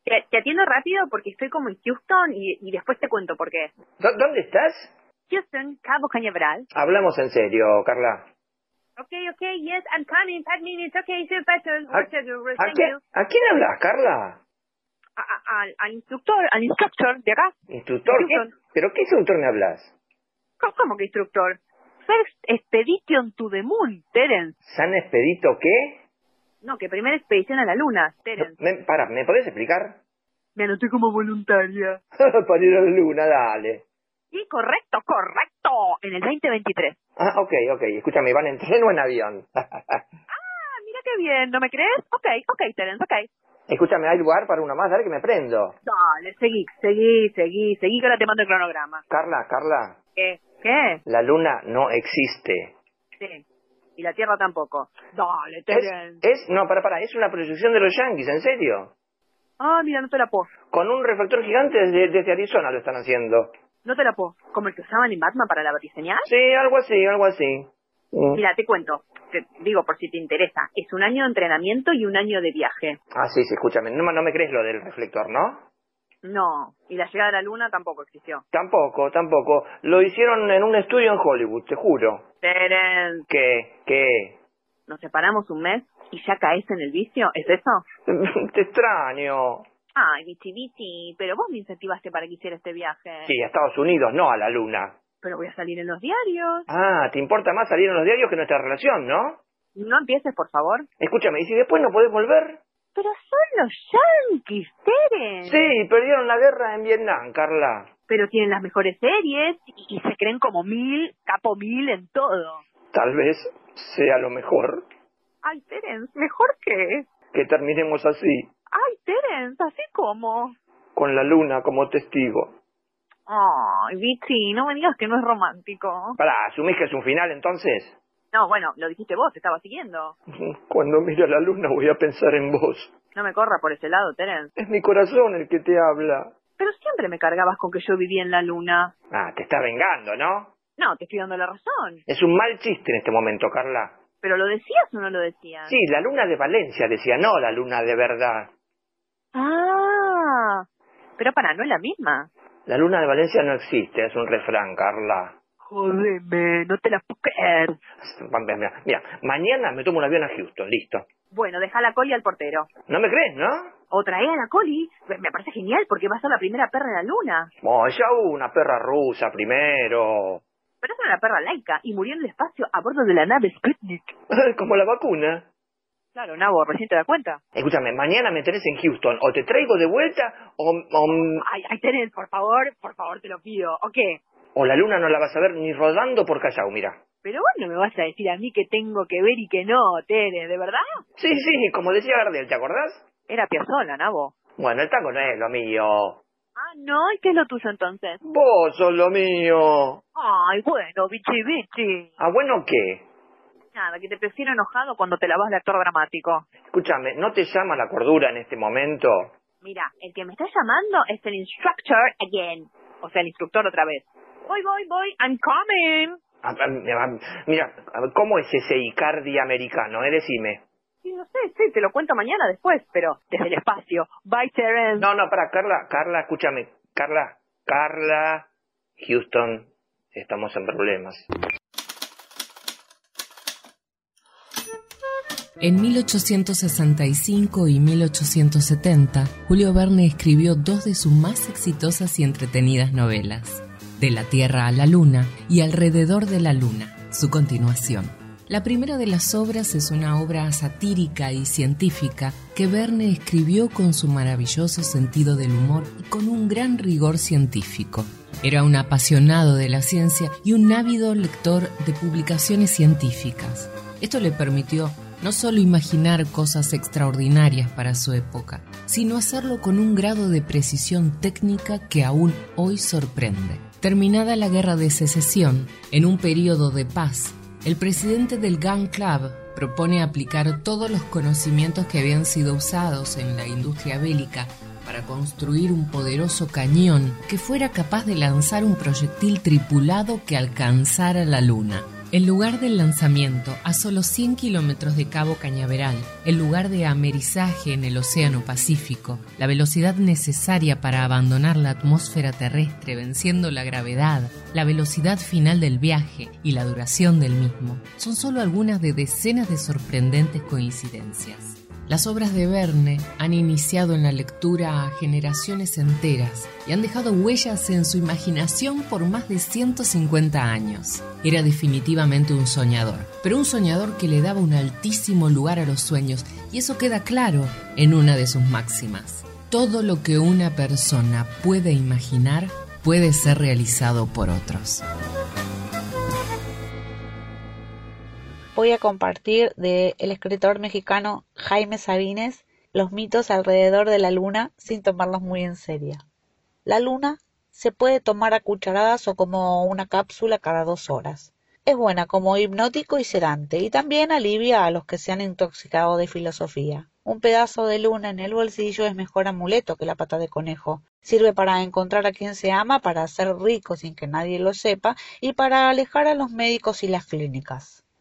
Te, te atiendo rápido porque estoy como en Houston y, y después te cuento por qué. ¿Dó- ¿Dónde estás? Houston, Cabo Cañaveral. Hablamos en serio, Carla. Okay, okay, yes, I'm coming. Five minutes. Okay, see you better. ¿A, quién, a quién hablas, Carla? A- a- al, instructor, al instructor de acá. ¿Instructor? ¿Qué? ¿Pero qué instructor me hablas? ¿Cómo, cómo que instructor? First Expedition to the Moon, Terence. ¿San Expedito qué? No, que primera expedición a la luna, Terence. Me, para, ¿me podés explicar? Me anoté como voluntaria. Para ir a la luna, dale. Sí, correcto, correcto. En el 2023. Ah, ok, ok. Escúchame, ¿van en tren o en avión? Ah, mira qué bien, ¿no me crees? Ok, ok, Terence, ok. Escúchame, ¿hay lugar para una más? Dale que me prendo. Dale, seguí, seguí, seguí, seguí que ahora te mando el cronograma. Carla, Carla, ¿Qué? ¿Qué? la luna no existe. Sí. Y la Tierra tampoco. Dale, Es, Terence. es, no, para, para, es una proyección de los Yankees, ¿en serio? Ah, mira, no te la puedo. Con un reflector gigante desde, desde Arizona lo están haciendo. No te la puedo. ¿Como el que usaban en Batman para la batiseñal? Sí, algo así, algo así. Mm. Mira, te cuento. Te digo por si te interesa. Es un año de entrenamiento y un año de viaje. Ah, sí, sí, escúchame, no, no me crees lo del reflector, ¿no? No. Y la llegada a la luna tampoco existió. Tampoco, tampoco. Lo hicieron en un estudio en Hollywood, te juro. Terence, ¿Qué? ¿Qué? nos separamos un mes y ya caes en el vicio. ¿Es eso? Te extraño. Ay, bichi bichi. Pero vos me incentivaste para que hiciera este viaje. Sí, a Estados Unidos, no a la luna. Pero voy a salir en los diarios. Ah, ¿te importa más salir en los diarios que nuestra relación, no? No empieces, por favor. Escúchame, ¿y si después no podés volver? Pero son los yankees, Terence. Sí, perdieron la guerra en Vietnam, Carla. Pero tienen las mejores series y, y se creen como mil, capo mil en todo. Tal vez sea lo mejor Ay, Terence, ¿mejor qué? que terminemos así, Ay, Terence, así como. con la luna como testigo. Ay, Bichi, no me digas que no es romántico. Pará, ¿asumís que es un final entonces? No, bueno, lo dijiste vos, te estaba siguiendo. Cuando mire a la luna voy a pensar en vos. No me corra por ese lado, Terence. Es mi corazón el que te habla. Pero siempre me cargabas con que yo vivía en la luna. Ah, te está vengando, ¿no? No, te estoy dando la razón. Es un mal chiste en este momento, Carla. ¿Pero lo decías o no lo decías? Sí, la luna de Valencia decía, no la luna de verdad. Ah, Pero para, no es la misma. La luna de Valencia no existe, es un refrán, Carla. Jodeme, no te la puedo creer. Mira, mira, mañana me tomo un avión a Houston, listo. Bueno, deja la coli al portero. ¿No me crees, no? O trae a la coli. Me parece genial porque va a ser la primera perra de la luna. Oh, ya hubo una perra rusa primero. Pero es una perra laica y murió en el espacio a bordo de la nave Sputnik. Como la vacuna. Claro, Nabo, recién te das cuenta. Escúchame, mañana me tenés en Houston. O te traigo de vuelta o... O, Ay, ay, tenés, por favor, por favor, te lo pido. ¿O qué? O la luna no la vas a ver ni rodando por Callao, mira. Pero bueno, me vas a decir a mí que tengo que ver y que no, Tere, ¿de verdad? Sí, sí, como decía Gardel, ¿te acordás? Era Piazzolla, Nabo. Bueno, el tango no es lo mío. Ah, no, ¿y qué es lo tuyo entonces? Vos sos lo mío. Ay, bueno, bichi bichi. ¿Ah, bueno qué? Nada, que te prefiero enojado cuando te lavas de actor dramático. Escúchame, ¿no te llama la cordura en este momento? Mira, el que me está llamando es el instructor again. O sea, el instructor otra vez. Voy, voy, voy, I'm coming. Ah, ah, Mira, ¿cómo es ese Icardi americano? Eh? Decime. Sí, no sé, sí, te lo cuento mañana después, pero desde el espacio. Bye, Terence. No, no, para, Carla, Carla, escúchame. Carla, Carla, Houston, estamos en problemas. En 1865 y 1870, Julio Verne escribió dos de sus más exitosas y entretenidas novelas, De la Tierra a la Luna y Alrededor de la Luna, su continuación. La primera de las obras es una obra satírica y científica que Verne escribió con su maravilloso sentido del humor y con un gran rigor científico. Era un apasionado de la ciencia y un ávido lector de publicaciones científicas. Esto le permitió no solo imaginar cosas extraordinarias para su época, sino hacerlo con un grado de precisión técnica que aún hoy sorprende. Terminada la guerra de secesión, en un periodo de paz, el presidente del Gun Club propone aplicar todos los conocimientos que habían sido usados en la industria bélica para construir un poderoso cañón que fuera capaz de lanzar un proyectil tripulado que alcanzara la luna. El lugar del lanzamiento, a solo 100 kilómetros de Cabo Cañaveral, el lugar de amerizaje en el Océano Pacífico, la velocidad necesaria para abandonar la atmósfera terrestre venciendo la gravedad, la velocidad final del viaje y la duración del mismo, son solo algunas de decenas de sorprendentes coincidencias. Las obras de Verne han iniciado en la lectura a generaciones enteras y han dejado huellas en su imaginación por más de 150 años. Era definitivamente un soñador, pero un soñador que le daba un altísimo lugar a los sueños y eso queda claro en una de sus máximas. Todo lo que una persona puede imaginar puede ser realizado por otros. Voy a compartir de el escritor mexicano Jaime Sabines los mitos alrededor de la luna sin tomarlos muy en serio. La luna se puede tomar a cucharadas o como una cápsula cada dos horas. Es buena como hipnótico y sedante y también alivia a los que se han intoxicado de filosofía. Un pedazo de luna en el bolsillo es mejor amuleto que la pata de conejo. Sirve para encontrar a quien se ama, para ser rico sin que nadie lo sepa y para alejar a los médicos y las clínicas.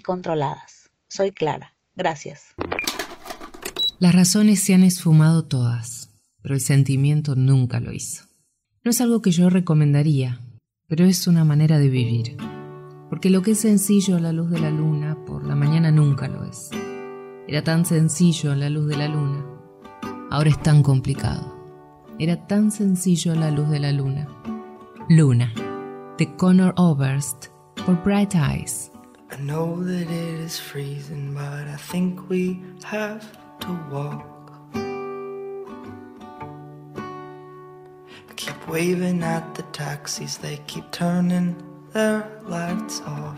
controladas. Soy Clara. Gracias. Las razones se han esfumado todas, pero el sentimiento nunca lo hizo. No es algo que yo recomendaría, pero es una manera de vivir. Porque lo que es sencillo a la luz de la luna, por la mañana nunca lo es. Era tan sencillo a la luz de la luna, ahora es tan complicado. Era tan sencillo a la luz de la luna. Luna, de Connor Oberst, por Bright Eyes. I know that it is freezing, but I think we have to walk. I keep waving at the taxis, they keep turning their lights off.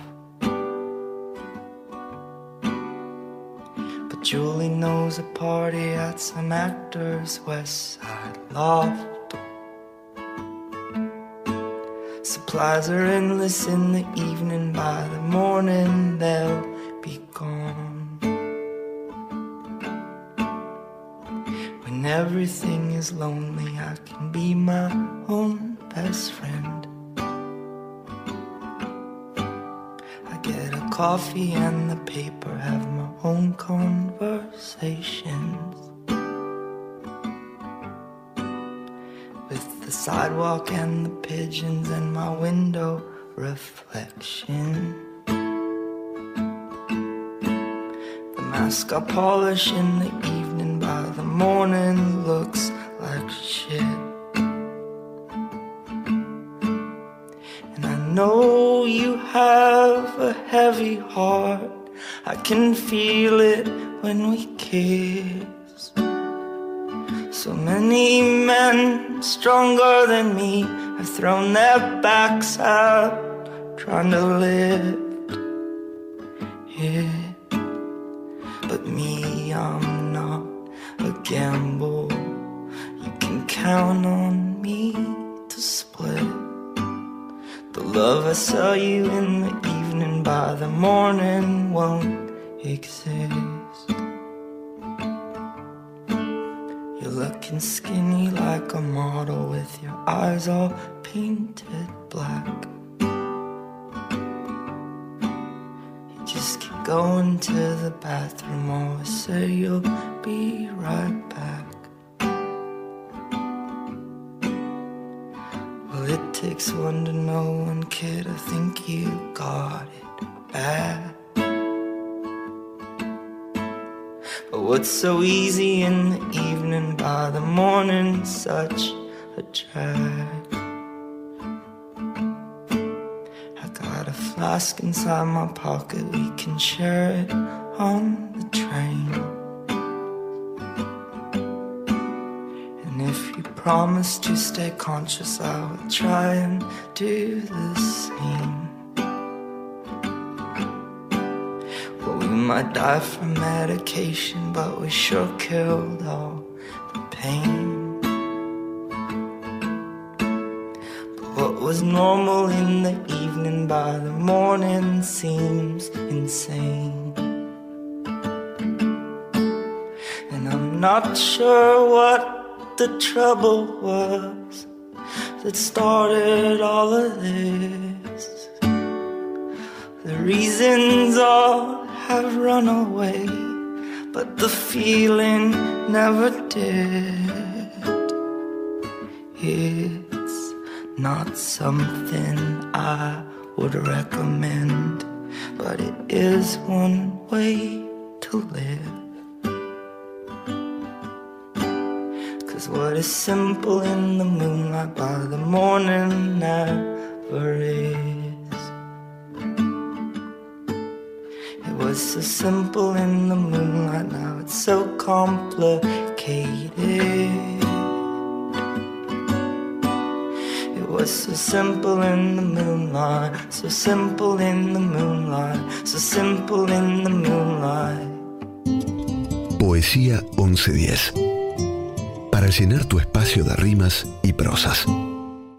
But Julie knows a party at some actor's West Side Loft. Butterflies are endless in the evening, by the morning they'll be gone. When everything is lonely, I can be my own best friend. I get a coffee and the paper, have my own conversations. The sidewalk and the pigeons and my window reflection. The mask I polish in the evening by the morning looks like shit. And I know you have a heavy heart, I can feel it when we kiss. So many men stronger than me have thrown their backs out trying to lift it. But me, I'm not a gamble. You can count on me to split the love I saw you in the evening by the morning won't exist. Looking skinny like a model with your eyes all painted black. You just keep going to the bathroom, always say you'll be right back. Well, it takes one to know one, kid. I think you got it bad. What's so easy in the evening by the morning, such a drag. I got a flask inside my pocket, we can share it on the train. And if you promise to stay conscious, I will try and do the same. Might die from medication, but we sure killed all the pain. But what was normal in the evening by the morning seems insane. And I'm not sure what the trouble was that started all of this. The reasons are have run away, but the feeling never did. It's not something I would recommend, but it is one way to live. Cause what is simple in the moonlight by the morning never is. Was so simple in the moonlight, now it's so complicated. It was so simple in the moonlight, so simple in the moonlight, so simple in the moonlight. Poesía 1110. Para llenar tu espacio de rimas y prosas.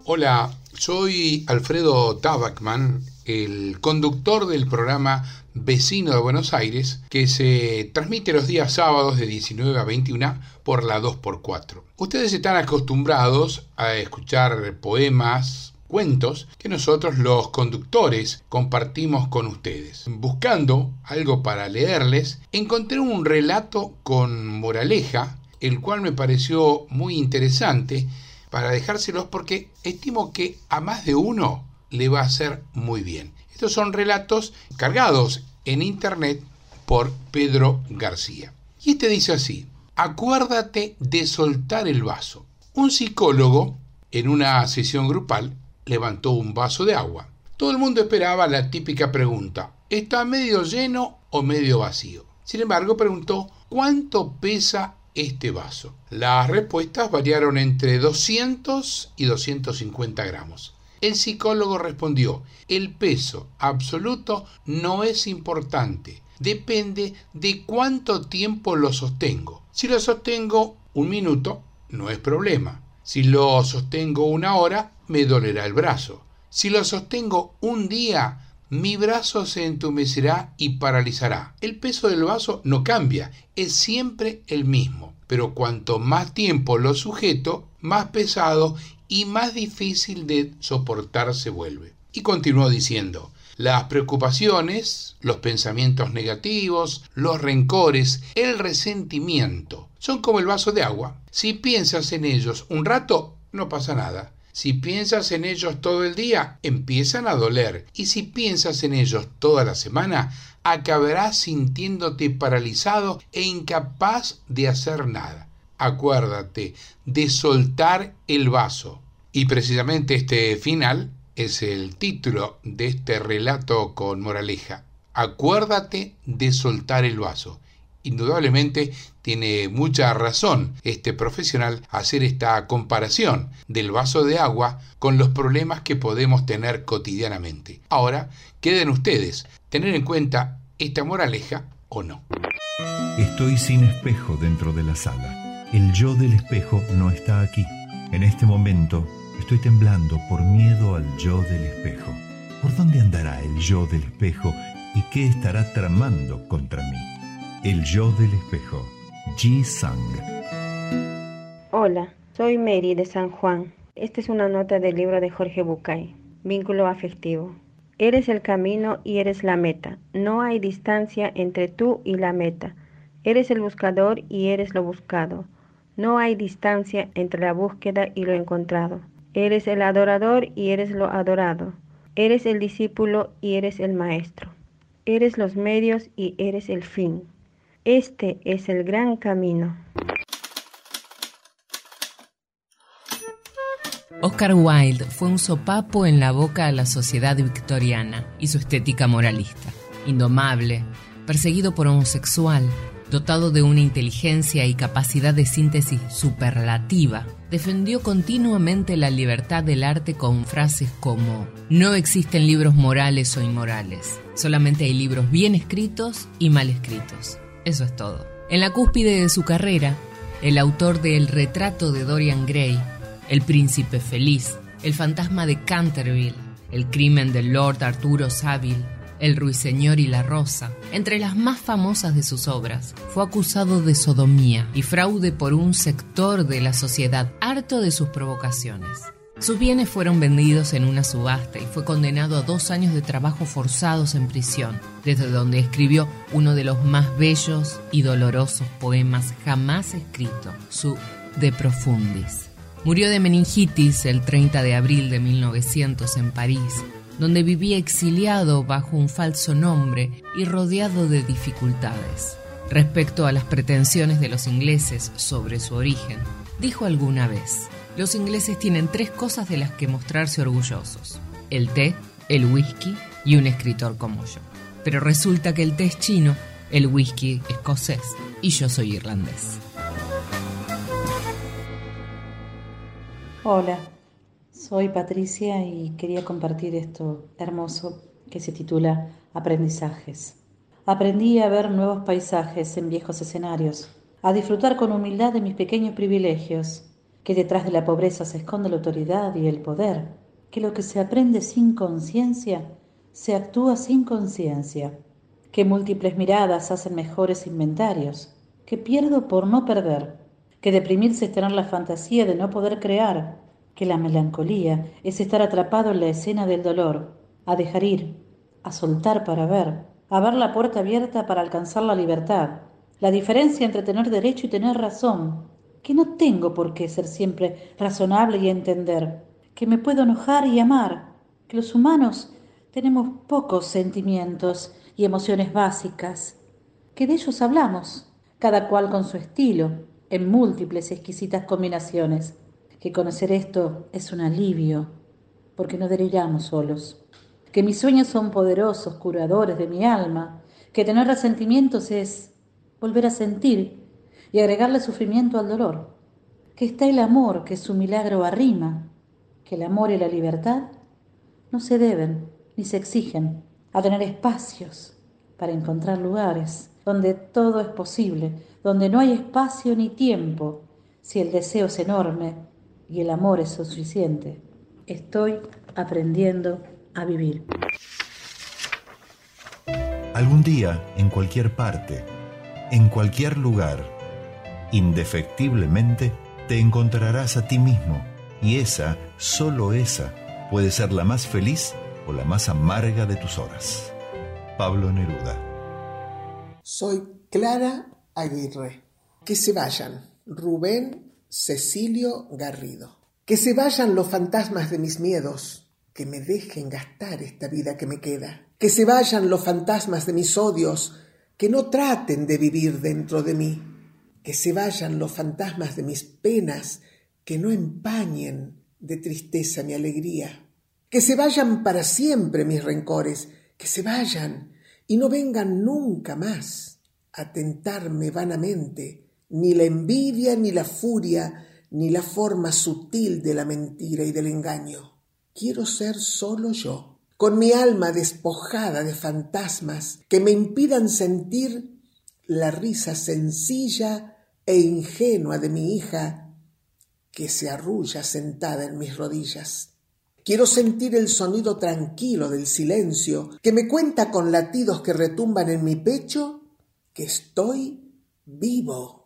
Hola, soy Alfredo Tabacman, el conductor del programa Vecino de Buenos Aires, que se transmite los días sábados de 19 a 21 por la 2x4. Ustedes están acostumbrados a escuchar poemas, cuentos que nosotros los conductores compartimos con ustedes. Buscando algo para leerles, encontré un relato con moraleja, el cual me pareció muy interesante para dejárselos porque estimo que a más de uno le va a hacer muy bien. Estos son relatos cargados en internet por Pedro García. Y este dice así, acuérdate de soltar el vaso. Un psicólogo en una sesión grupal levantó un vaso de agua. Todo el mundo esperaba la típica pregunta, ¿está medio lleno o medio vacío? Sin embargo, preguntó, ¿cuánto pesa este vaso? Las respuestas variaron entre 200 y 250 gramos. El psicólogo respondió, el peso absoluto no es importante, depende de cuánto tiempo lo sostengo. Si lo sostengo un minuto, no es problema. Si lo sostengo una hora, me dolerá el brazo. Si lo sostengo un día, mi brazo se entumecerá y paralizará. El peso del vaso no cambia, es siempre el mismo. Pero cuanto más tiempo lo sujeto, más pesado y más difícil de soportar se vuelve. Y continuó diciendo, las preocupaciones, los pensamientos negativos, los rencores, el resentimiento, son como el vaso de agua. Si piensas en ellos un rato, no pasa nada. Si piensas en ellos todo el día, empiezan a doler. Y si piensas en ellos toda la semana, acabarás sintiéndote paralizado e incapaz de hacer nada. Acuérdate de soltar el vaso. Y precisamente este final es el título de este relato con moraleja. Acuérdate de soltar el vaso. Indudablemente tiene mucha razón este profesional hacer esta comparación del vaso de agua con los problemas que podemos tener cotidianamente. Ahora, queden ustedes tener en cuenta esta moraleja o no. Estoy sin espejo dentro de la sala. El yo del espejo no está aquí. En este momento Estoy temblando por miedo al yo del espejo. ¿Por dónde andará el yo del espejo y qué estará tramando contra mí? El yo del espejo. Ji Sang. Hola, soy Mary de San Juan. Esta es una nota del libro de Jorge Bucay, Vínculo afectivo. Eres el camino y eres la meta. No hay distancia entre tú y la meta. Eres el buscador y eres lo buscado. No hay distancia entre la búsqueda y lo encontrado. Eres el adorador y eres lo adorado. Eres el discípulo y eres el maestro. Eres los medios y eres el fin. Este es el gran camino. Oscar Wilde fue un sopapo en la boca a la sociedad victoriana y su estética moralista. Indomable, perseguido por homosexual, dotado de una inteligencia y capacidad de síntesis superlativa, defendió continuamente la libertad del arte con frases como no existen libros morales o inmorales, solamente hay libros bien escritos y mal escritos. Eso es todo. En la cúspide de su carrera, el autor de El retrato de Dorian Gray, El príncipe feliz, El fantasma de Canterville, El crimen del Lord Arturo Savile, el Ruiseñor y la Rosa, entre las más famosas de sus obras, fue acusado de sodomía y fraude por un sector de la sociedad harto de sus provocaciones. Sus bienes fueron vendidos en una subasta y fue condenado a dos años de trabajo forzados en prisión, desde donde escribió uno de los más bellos y dolorosos poemas jamás escrito, su De Profundis. Murió de meningitis el 30 de abril de 1900 en París donde vivía exiliado bajo un falso nombre y rodeado de dificultades. Respecto a las pretensiones de los ingleses sobre su origen, dijo alguna vez, los ingleses tienen tres cosas de las que mostrarse orgullosos, el té, el whisky y un escritor como yo. Pero resulta que el té es chino, el whisky escocés y yo soy irlandés. Hola, soy Patricia y quería compartir esto hermoso que se titula Aprendizajes. Aprendí a ver nuevos paisajes en viejos escenarios, a disfrutar con humildad de mis pequeños privilegios, que detrás de la pobreza se esconde la autoridad y el poder, que lo que se aprende sin conciencia se actúa sin conciencia, que múltiples miradas hacen mejores inventarios, que pierdo por no perder, que deprimirse es tener la fantasía de no poder crear, que la melancolía es estar atrapado en la escena del dolor, a dejar ir, a soltar para ver, a ver la puerta abierta para alcanzar la libertad, la diferencia entre tener derecho y tener razón, que no tengo por qué ser siempre razonable y entender, que me puedo enojar y amar, que los humanos tenemos pocos sentimientos y emociones básicas, que de ellos hablamos, cada cual con su estilo, en múltiples y exquisitas combinaciones que conocer esto es un alivio, porque no deliramos solos, que mis sueños son poderosos curadores de mi alma, que tener resentimientos es volver a sentir y agregarle sufrimiento al dolor, que está el amor que su milagro arrima, que el amor y la libertad no se deben ni se exigen a tener espacios para encontrar lugares donde todo es posible, donde no hay espacio ni tiempo, si el deseo es enorme y el amor es suficiente. Estoy aprendiendo a vivir. Algún día, en cualquier parte, en cualquier lugar, indefectiblemente, te encontrarás a ti mismo y esa, solo esa, puede ser la más feliz o la más amarga de tus horas. Pablo Neruda. Soy Clara Aguirre. Que se vayan Rubén Cecilio Garrido. Que se vayan los fantasmas de mis miedos, que me dejen gastar esta vida que me queda. Que se vayan los fantasmas de mis odios, que no traten de vivir dentro de mí. Que se vayan los fantasmas de mis penas, que no empañen de tristeza mi alegría. Que se vayan para siempre mis rencores, que se vayan y no vengan nunca más a tentarme vanamente ni la envidia, ni la furia, ni la forma sutil de la mentira y del engaño. Quiero ser solo yo, con mi alma despojada de fantasmas que me impidan sentir la risa sencilla e ingenua de mi hija que se arrulla sentada en mis rodillas. Quiero sentir el sonido tranquilo del silencio que me cuenta con latidos que retumban en mi pecho que estoy vivo.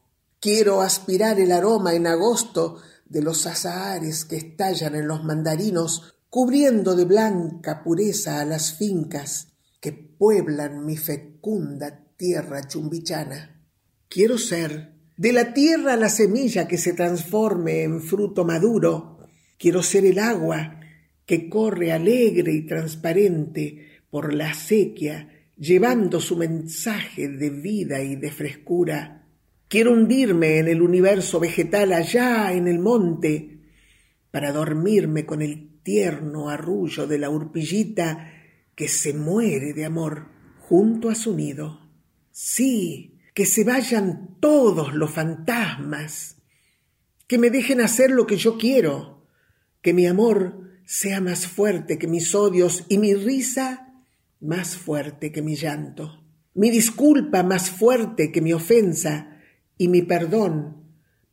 Quiero aspirar el aroma en agosto de los azahares que estallan en los mandarinos, cubriendo de blanca pureza a las fincas que pueblan mi fecunda tierra chumbichana. Quiero ser de la tierra la semilla que se transforme en fruto maduro. Quiero ser el agua que corre alegre y transparente por la acequia, llevando su mensaje de vida y de frescura. Quiero hundirme en el universo vegetal allá en el monte, para dormirme con el tierno arrullo de la urpillita que se muere de amor junto a su nido. Sí, que se vayan todos los fantasmas, que me dejen hacer lo que yo quiero, que mi amor sea más fuerte que mis odios y mi risa más fuerte que mi llanto, mi disculpa más fuerte que mi ofensa y mi perdón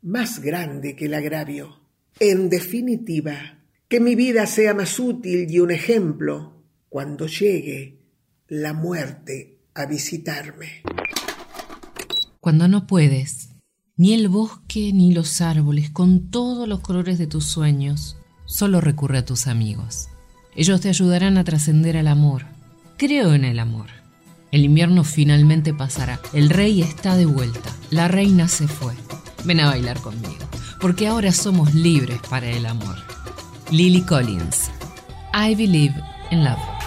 más grande que el agravio. En definitiva, que mi vida sea más útil y un ejemplo cuando llegue la muerte a visitarme. Cuando no puedes, ni el bosque ni los árboles, con todos los colores de tus sueños, solo recurre a tus amigos. Ellos te ayudarán a trascender al amor. Creo en el amor. El invierno finalmente pasará. El rey está de vuelta. La reina se fue. Ven a bailar conmigo, porque ahora somos libres para el amor. Lily Collins. I believe in love.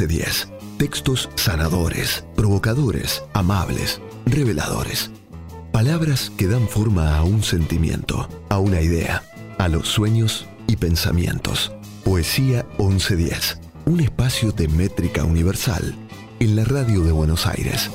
Poesía 1110. Textos sanadores, provocadores, amables, reveladores. Palabras que dan forma a un sentimiento, a una idea, a los sueños y pensamientos. Poesía 1110. Un espacio de métrica universal en la radio de Buenos Aires.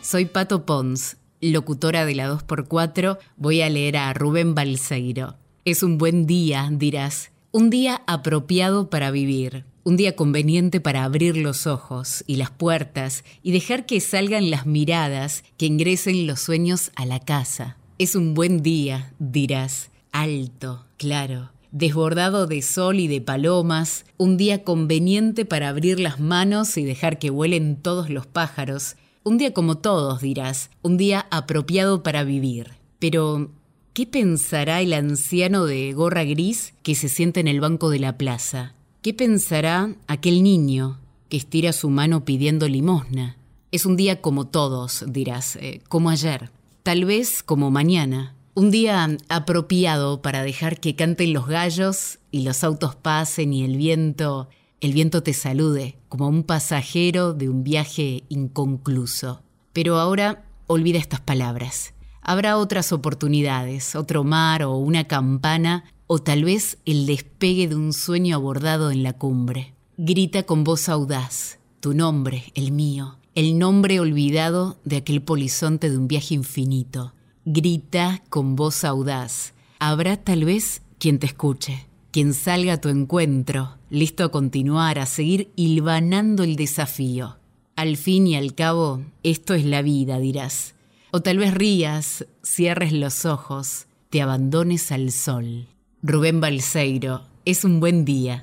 Soy Pato Pons, locutora de la 2x4. Voy a leer a Rubén Balseiro. Es un buen día, dirás. Un día apropiado para vivir. Un día conveniente para abrir los ojos y las puertas y dejar que salgan las miradas, que ingresen los sueños a la casa. Es un buen día, dirás. Alto, claro, desbordado de sol y de palomas, un día conveniente para abrir las manos y dejar que vuelen todos los pájaros, un día como todos, dirás, un día apropiado para vivir. Pero, ¿qué pensará el anciano de gorra gris que se sienta en el banco de la plaza? ¿Qué pensará aquel niño que estira su mano pidiendo limosna? Es un día como todos, dirás, eh, como ayer, tal vez como mañana, un día apropiado para dejar que canten los gallos y los autos pasen y el viento, el viento te salude como un pasajero de un viaje inconcluso. Pero ahora olvida estas palabras. Habrá otras oportunidades, otro mar o una campana o tal vez el despegue de un sueño abordado en la cumbre. Grita con voz audaz, tu nombre, el mío, el nombre olvidado de aquel polizonte de un viaje infinito Grita con voz audaz. Habrá tal vez quien te escuche, quien salga a tu encuentro, listo a continuar, a seguir hilvanando el desafío. Al fin y al cabo, esto es la vida, dirás. O tal vez rías, cierres los ojos, te abandones al sol. Rubén Balseiro, es un buen día.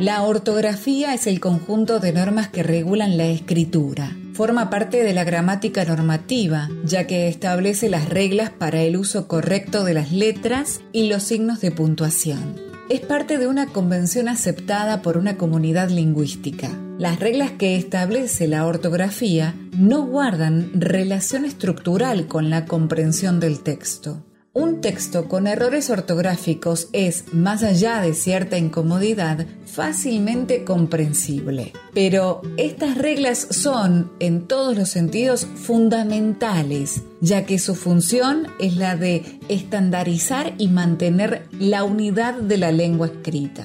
La ortografía es el conjunto de normas que regulan la escritura forma parte de la gramática normativa, ya que establece las reglas para el uso correcto de las letras y los signos de puntuación. Es parte de una convención aceptada por una comunidad lingüística. Las reglas que establece la ortografía no guardan relación estructural con la comprensión del texto. Un texto con errores ortográficos es, más allá de cierta incomodidad, fácilmente comprensible. Pero estas reglas son, en todos los sentidos, fundamentales, ya que su función es la de estandarizar y mantener la unidad de la lengua escrita.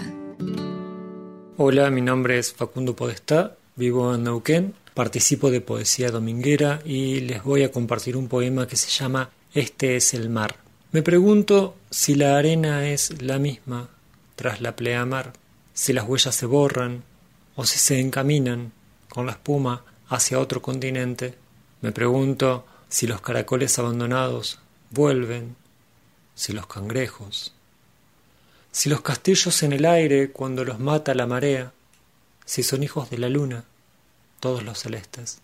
Hola, mi nombre es Facundo Podestá, vivo en Neuquén, participo de Poesía Dominguera y les voy a compartir un poema que se llama Este es el mar. Me pregunto si la arena es la misma tras la pleamar, si las huellas se borran o si se encaminan con la espuma hacia otro continente. Me pregunto si los caracoles abandonados vuelven, si los cangrejos, si los castillos en el aire cuando los mata la marea, si son hijos de la luna, todos los celestes.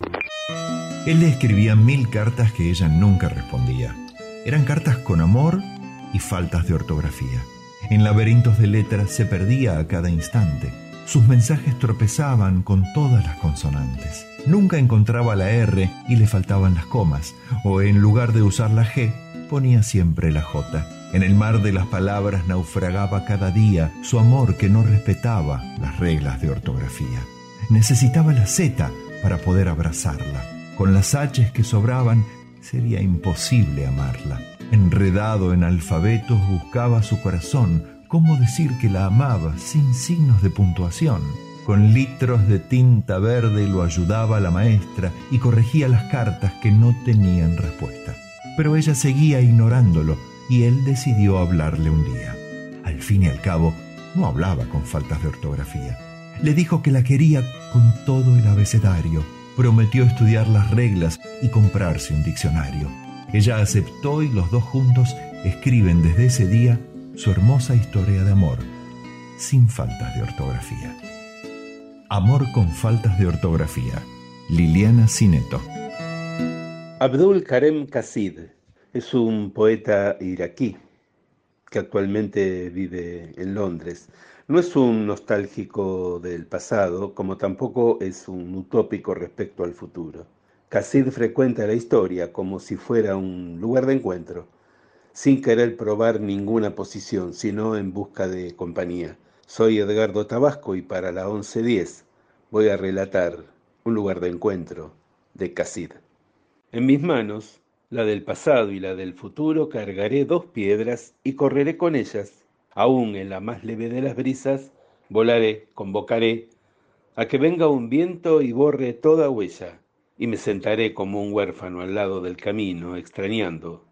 Él le escribía mil cartas que ella nunca respondía eran cartas con amor y faltas de ortografía. En laberintos de letras se perdía a cada instante. Sus mensajes tropezaban con todas las consonantes. Nunca encontraba la R y le faltaban las comas, o en lugar de usar la G, ponía siempre la J. En el mar de las palabras naufragaba cada día su amor que no respetaba las reglas de ortografía. Necesitaba la Z para poder abrazarla. Con las H que sobraban sería imposible amarla. Enredado en alfabetos buscaba su corazón cómo decir que la amaba sin signos de puntuación. Con litros de tinta verde lo ayudaba la maestra y corregía las cartas que no tenían respuesta. Pero ella seguía ignorándolo y él decidió hablarle un día. Al fin y al cabo, no hablaba con faltas de ortografía. Le dijo que la quería con todo el abecedario prometió estudiar las reglas y comprarse un diccionario. Ella aceptó y los dos juntos escriben desde ese día su hermosa historia de amor, sin faltas de ortografía. Amor con faltas de ortografía. Liliana Cineto. Abdul Karem Qasid es un poeta iraquí que actualmente vive en Londres. No es un nostálgico del pasado, como tampoco es un utópico respecto al futuro. Casid frecuenta la historia como si fuera un lugar de encuentro. sin querer probar ninguna posición, sino en busca de compañía. Soy Edgardo Tabasco y para la 1110 voy a relatar un lugar de encuentro de Casid. En mis manos, la del pasado y la del futuro, cargaré dos piedras y correré con ellas. Aún en la más leve de las brisas, volaré, convocaré a que venga un viento y borre toda huella, y me sentaré como un huérfano al lado del camino, extrañando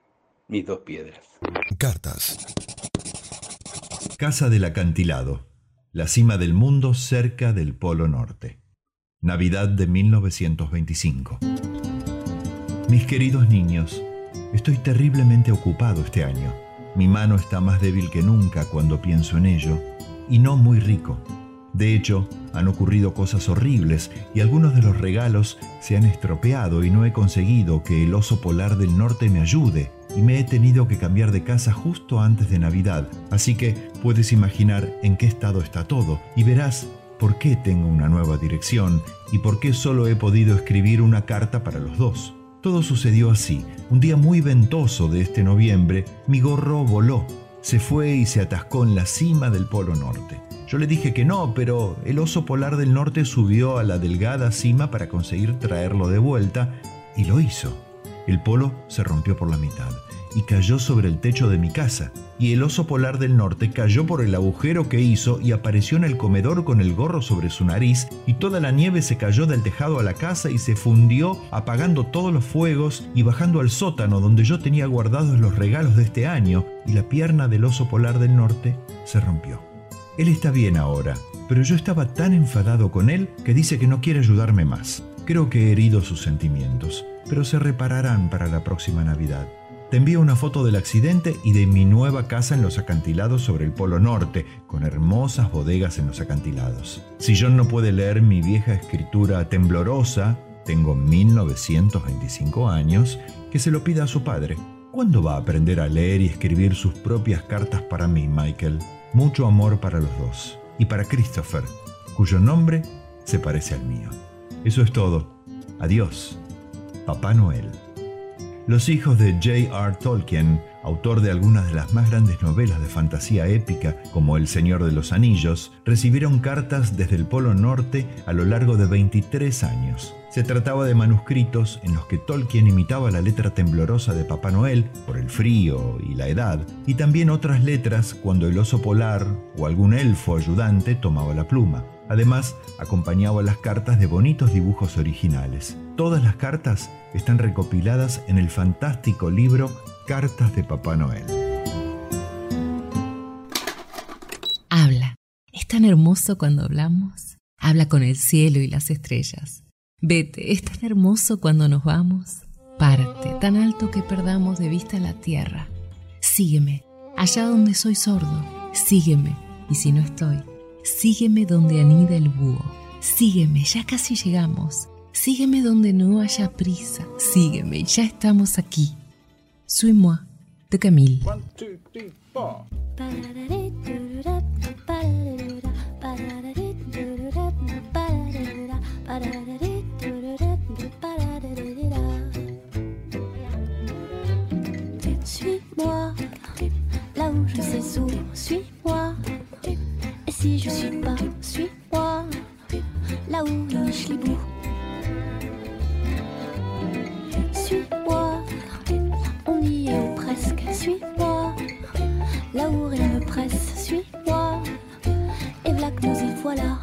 mis dos piedras. Cartas. Casa del acantilado, la cima del mundo cerca del Polo Norte. Navidad de 1925. Mis queridos niños, estoy terriblemente ocupado este año. Mi mano está más débil que nunca cuando pienso en ello, y no muy rico. De hecho, han ocurrido cosas horribles y algunos de los regalos se han estropeado y no he conseguido que el oso polar del norte me ayude y me he tenido que cambiar de casa justo antes de Navidad, así que puedes imaginar en qué estado está todo y verás por qué tengo una nueva dirección y por qué solo he podido escribir una carta para los dos. Todo sucedió así. Un día muy ventoso de este noviembre, mi gorro voló, se fue y se atascó en la cima del Polo Norte. Yo le dije que no, pero el oso polar del norte subió a la delgada cima para conseguir traerlo de vuelta y lo hizo. El polo se rompió por la mitad y cayó sobre el techo de mi casa, y el oso polar del norte cayó por el agujero que hizo y apareció en el comedor con el gorro sobre su nariz, y toda la nieve se cayó del tejado a la casa y se fundió, apagando todos los fuegos y bajando al sótano donde yo tenía guardados los regalos de este año, y la pierna del oso polar del norte se rompió. Él está bien ahora, pero yo estaba tan enfadado con él que dice que no quiere ayudarme más. Creo que he herido sus sentimientos, pero se repararán para la próxima Navidad. Te envío una foto del accidente y de mi nueva casa en los acantilados sobre el Polo Norte, con hermosas bodegas en los acantilados. Si John no puede leer mi vieja escritura temblorosa, tengo 1925 años, que se lo pida a su padre. ¿Cuándo va a aprender a leer y escribir sus propias cartas para mí, Michael? Mucho amor para los dos. Y para Christopher, cuyo nombre se parece al mío. Eso es todo. Adiós. Papá Noel. Los hijos de J.R. Tolkien, autor de algunas de las más grandes novelas de fantasía épica como El Señor de los Anillos, recibieron cartas desde el Polo Norte a lo largo de 23 años. Se trataba de manuscritos en los que Tolkien imitaba la letra temblorosa de Papá Noel por el frío y la edad, y también otras letras cuando el oso polar o algún elfo ayudante tomaba la pluma. Además, acompañaba las cartas de bonitos dibujos originales. Todas las cartas están recopiladas en el fantástico libro Cartas de Papá Noel. Habla. Es tan hermoso cuando hablamos. Habla con el cielo y las estrellas. Vete, es tan hermoso cuando nos vamos. Parte, tan alto que perdamos de vista la tierra. Sígueme, allá donde soy sordo. Sígueme, y si no estoy, sígueme donde anida el búho. Sígueme, ya casi llegamos. Sígueme donde no haya prisa. Sígueme, ya estamos aquí. Suis-moi, de Camille. Suis-moi, là où je sais où, suis-moi. Et si je suis pas, suis-moi, là où niche l'hibou. Suis-moi, là où rien ne presse, suis-moi, et que nous y voilà.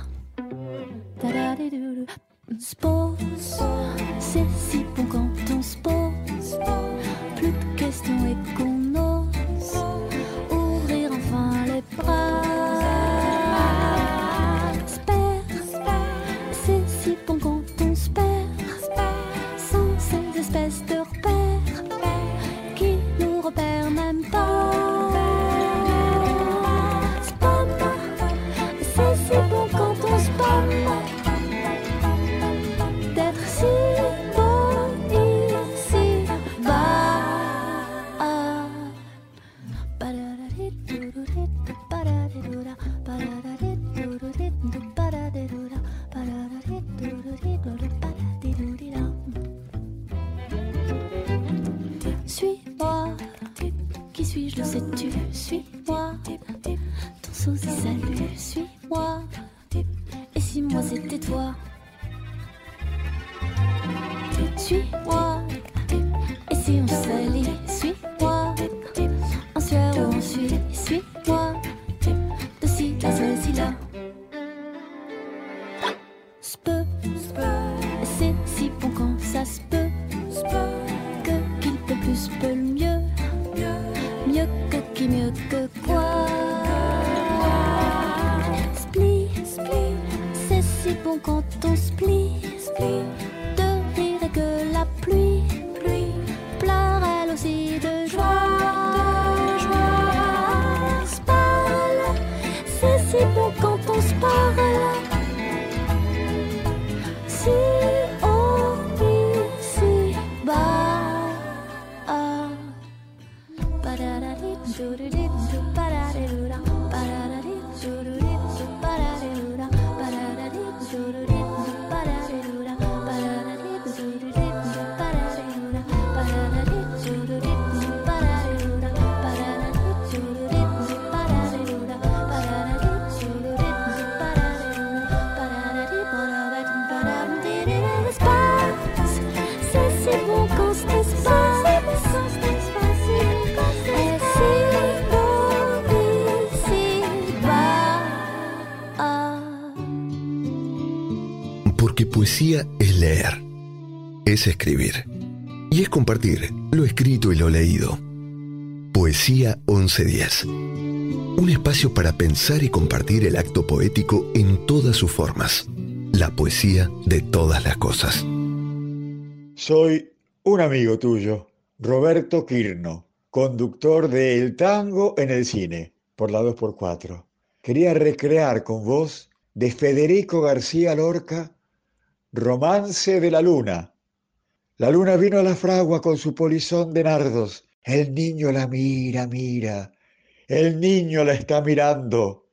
Ta-da-di-dou-dou. On se pose, c'est si bon quand on se pose, plus de questions et qu'on Porque poesía es leer, es escribir y es compartir lo escrito y lo leído. Poesía 1110. Un espacio para pensar y compartir el acto poético en todas sus formas. La poesía de todas las cosas. Soy un amigo tuyo, Roberto Quirno, conductor de El Tango en el Cine, por la 2x4. Quería recrear con vos de Federico García Lorca, Romance de la Luna. La luna vino a la fragua con su polizón de nardos. El niño la mira, mira. El niño la está mirando.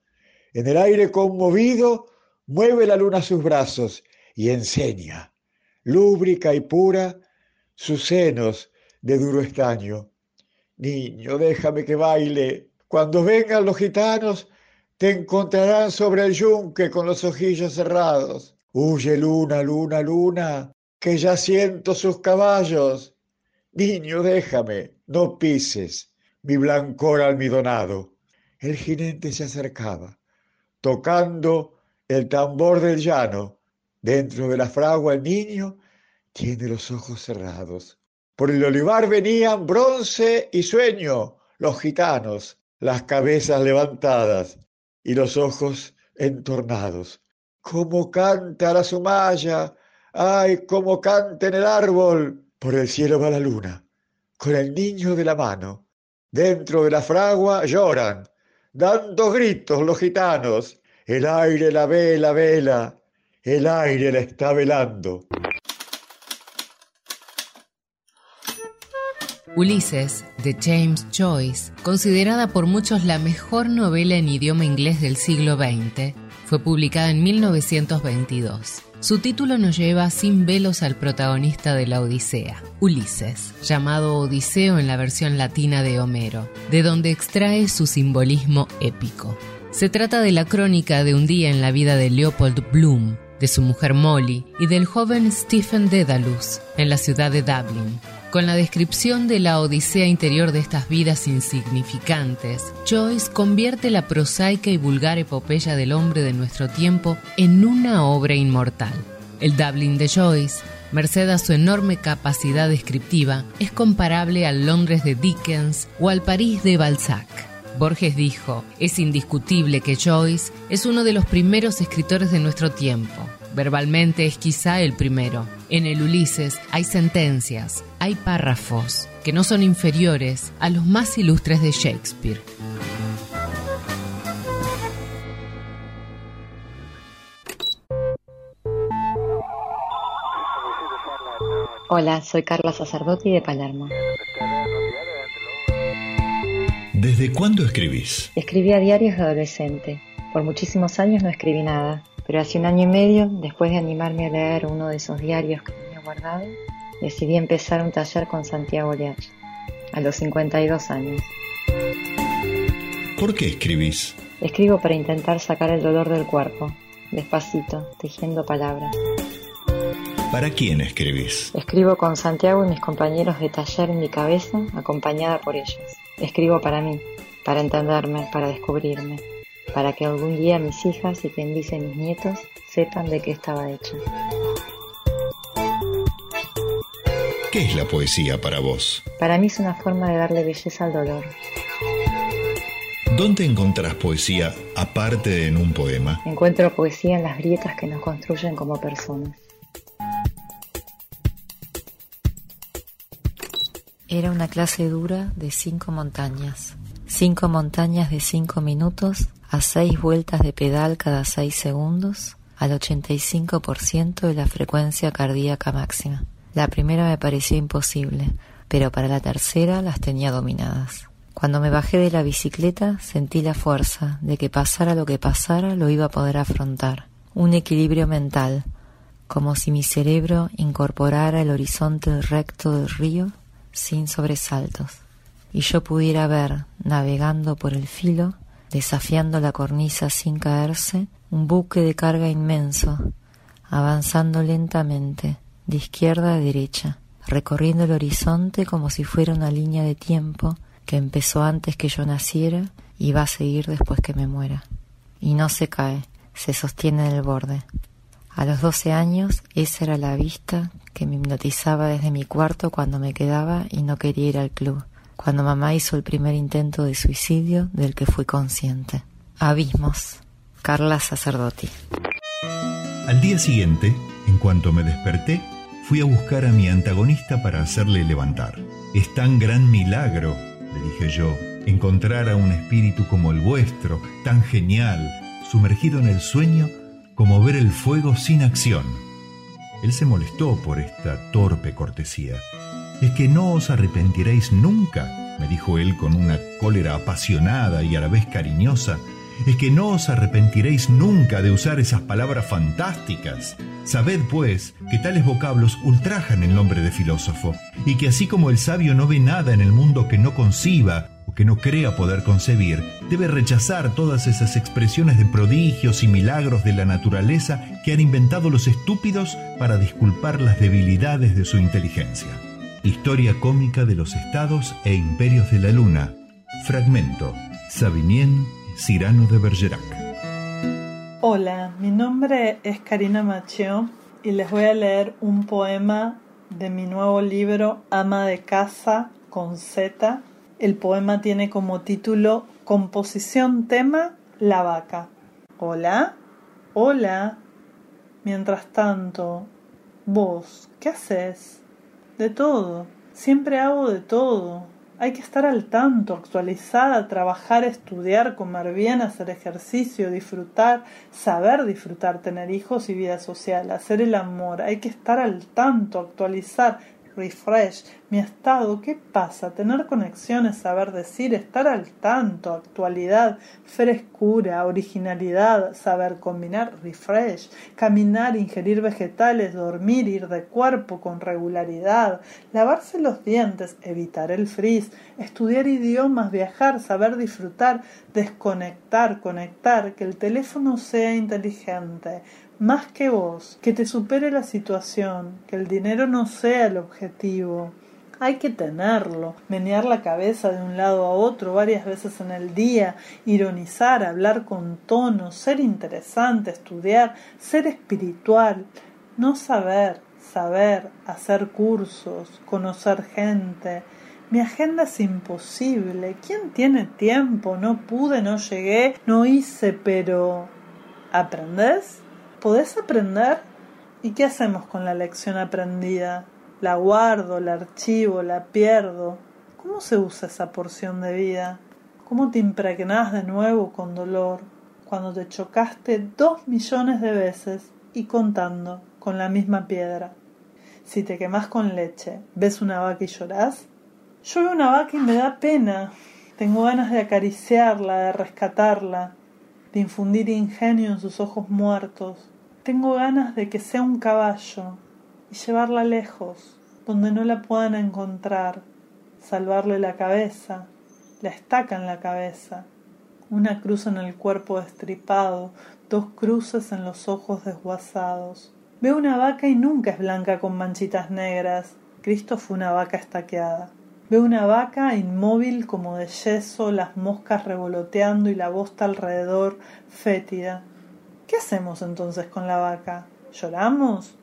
En el aire conmovido, mueve la luna sus brazos y enseña, lúbrica y pura, sus senos de duro estaño. Niño, déjame que baile. Cuando vengan los gitanos, te encontrarán sobre el yunque con los ojillos cerrados. Huye luna, luna, luna, que ya siento sus caballos. Niño, déjame, no pises mi blancor almidonado. El jinete se acercaba, tocando el tambor del llano. Dentro de la fragua el niño tiene los ojos cerrados. Por el olivar venían bronce y sueño los gitanos, las cabezas levantadas y los ojos entornados. ¿Cómo canta la sumaya? ¡Ay, cómo canta en el árbol! Por el cielo va la luna, con el niño de la mano. Dentro de la fragua lloran, dando gritos los gitanos. El aire la vela, vela, el aire la está velando. Ulises, de James Joyce, considerada por muchos la mejor novela en idioma inglés del siglo XX, fue publicada en 1922. Su título nos lleva sin velos al protagonista de la Odisea, Ulises, llamado Odiseo en la versión latina de Homero, de donde extrae su simbolismo épico. Se trata de la crónica de un día en la vida de Leopold Bloom, de su mujer Molly y del joven Stephen Dedalus en la ciudad de Dublin. Con la descripción de la odisea interior de estas vidas insignificantes, Joyce convierte la prosaica y vulgar epopeya del hombre de nuestro tiempo en una obra inmortal. El Dublin de Joyce, merced a su enorme capacidad descriptiva, es comparable al Londres de Dickens o al París de Balzac. Borges dijo, es indiscutible que Joyce es uno de los primeros escritores de nuestro tiempo. Verbalmente es quizá el primero. En el Ulises hay sentencias, hay párrafos que no son inferiores a los más ilustres de Shakespeare. Hola, soy Carla Sacerdote de Palermo. ¿Desde cuándo escribís? Escribía diarios de adolescente. Por muchísimos años no escribí nada, pero hace un año y medio, después de animarme a leer uno de esos diarios que tenía guardado, decidí empezar un taller con Santiago Leach, a los 52 años. ¿Por qué escribís? Escribo para intentar sacar el dolor del cuerpo, despacito, tejiendo palabras. ¿Para quién escribís? Escribo con Santiago y mis compañeros de taller en mi cabeza, acompañada por ellos. Escribo para mí, para entenderme, para descubrirme, para que algún día mis hijas y quien dice mis nietos sepan de qué estaba hecha. ¿Qué es la poesía para vos? Para mí es una forma de darle belleza al dolor. ¿Dónde encontrás poesía aparte de en un poema? Encuentro poesía en las grietas que nos construyen como personas. Era una clase dura de cinco montañas. Cinco montañas de cinco minutos a seis vueltas de pedal cada seis segundos al 85% de la frecuencia cardíaca máxima. La primera me pareció imposible, pero para la tercera las tenía dominadas. Cuando me bajé de la bicicleta sentí la fuerza de que pasara lo que pasara lo iba a poder afrontar. Un equilibrio mental, como si mi cerebro incorporara el horizonte recto del río sin sobresaltos, y yo pudiera ver, navegando por el filo, desafiando la cornisa sin caerse, un buque de carga inmenso, avanzando lentamente, de izquierda a derecha, recorriendo el horizonte como si fuera una línea de tiempo que empezó antes que yo naciera y va a seguir después que me muera. Y no se cae, se sostiene en el borde. A los doce años esa era la vista que me hipnotizaba desde mi cuarto cuando me quedaba y no quería ir al club, cuando mamá hizo el primer intento de suicidio del que fui consciente. Abismos. Carla Sacerdotti. Al día siguiente, en cuanto me desperté, fui a buscar a mi antagonista para hacerle levantar. Es tan gran milagro, le dije yo, encontrar a un espíritu como el vuestro, tan genial, sumergido en el sueño, como ver el fuego sin acción. Él se molestó por esta torpe cortesía. Es que no os arrepentiréis nunca, me dijo él con una cólera apasionada y a la vez cariñosa, es que no os arrepentiréis nunca de usar esas palabras fantásticas. Sabed, pues, que tales vocablos ultrajan el nombre de filósofo, y que así como el sabio no ve nada en el mundo que no conciba o que no crea poder concebir, debe rechazar todas esas expresiones de prodigios y milagros de la naturaleza que han inventado los estúpidos para disculpar las debilidades de su inteligencia. Historia cómica de los estados e imperios de la luna. Fragmento. Savigny Cirano de Bergerac. Hola, mi nombre es Karina Macheo y les voy a leer un poema de mi nuevo libro Ama de Casa con Z. El poema tiene como título Composición tema La vaca. Hola, hola. Mientras tanto, vos, ¿qué haces? De todo. Siempre hago de todo. Hay que estar al tanto, actualizada, trabajar, estudiar, comer bien, hacer ejercicio, disfrutar, saber disfrutar, tener hijos y vida social, hacer el amor. Hay que estar al tanto, actualizar, refresh, mi estado, ¿qué pasa? Tener conexiones, saber decir, estar al tanto, actualidad, frescura, originalidad, saber combinar, refresh, caminar, ingerir vegetales, dormir, ir de cuerpo con regularidad, lavarse los dientes, evitar el frizz, estudiar idiomas, viajar, saber disfrutar, desconectar, conectar, que el teléfono sea inteligente, más que vos, que te supere la situación, que el dinero no sea el objetivo. Hay que tenerlo, menear la cabeza de un lado a otro varias veces en el día, ironizar, hablar con tono, ser interesante, estudiar, ser espiritual, no saber, saber, hacer cursos, conocer gente. Mi agenda es imposible. ¿Quién tiene tiempo? No pude, no llegué, no hice, pero... ¿Aprendés? ¿Podés aprender? ¿Y qué hacemos con la lección aprendida? La guardo, la archivo, la pierdo. ¿Cómo se usa esa porción de vida? ¿Cómo te impregnás de nuevo con dolor cuando te chocaste dos millones de veces y contando con la misma piedra? Si te quemás con leche, ¿ves una vaca y llorás? Yo veo una vaca y me da pena. Tengo ganas de acariciarla, de rescatarla, de infundir ingenio en sus ojos muertos. Tengo ganas de que sea un caballo y llevarla lejos, donde no la puedan encontrar, salvarle la cabeza, la estaca en la cabeza, una cruz en el cuerpo destripado, dos cruces en los ojos desguazados. Veo una vaca y nunca es blanca con manchitas negras. Cristo fue una vaca estaqueada. Veo una vaca inmóvil como de yeso, las moscas revoloteando y la bosta alrededor fétida. ¿Qué hacemos entonces con la vaca? ¿Lloramos?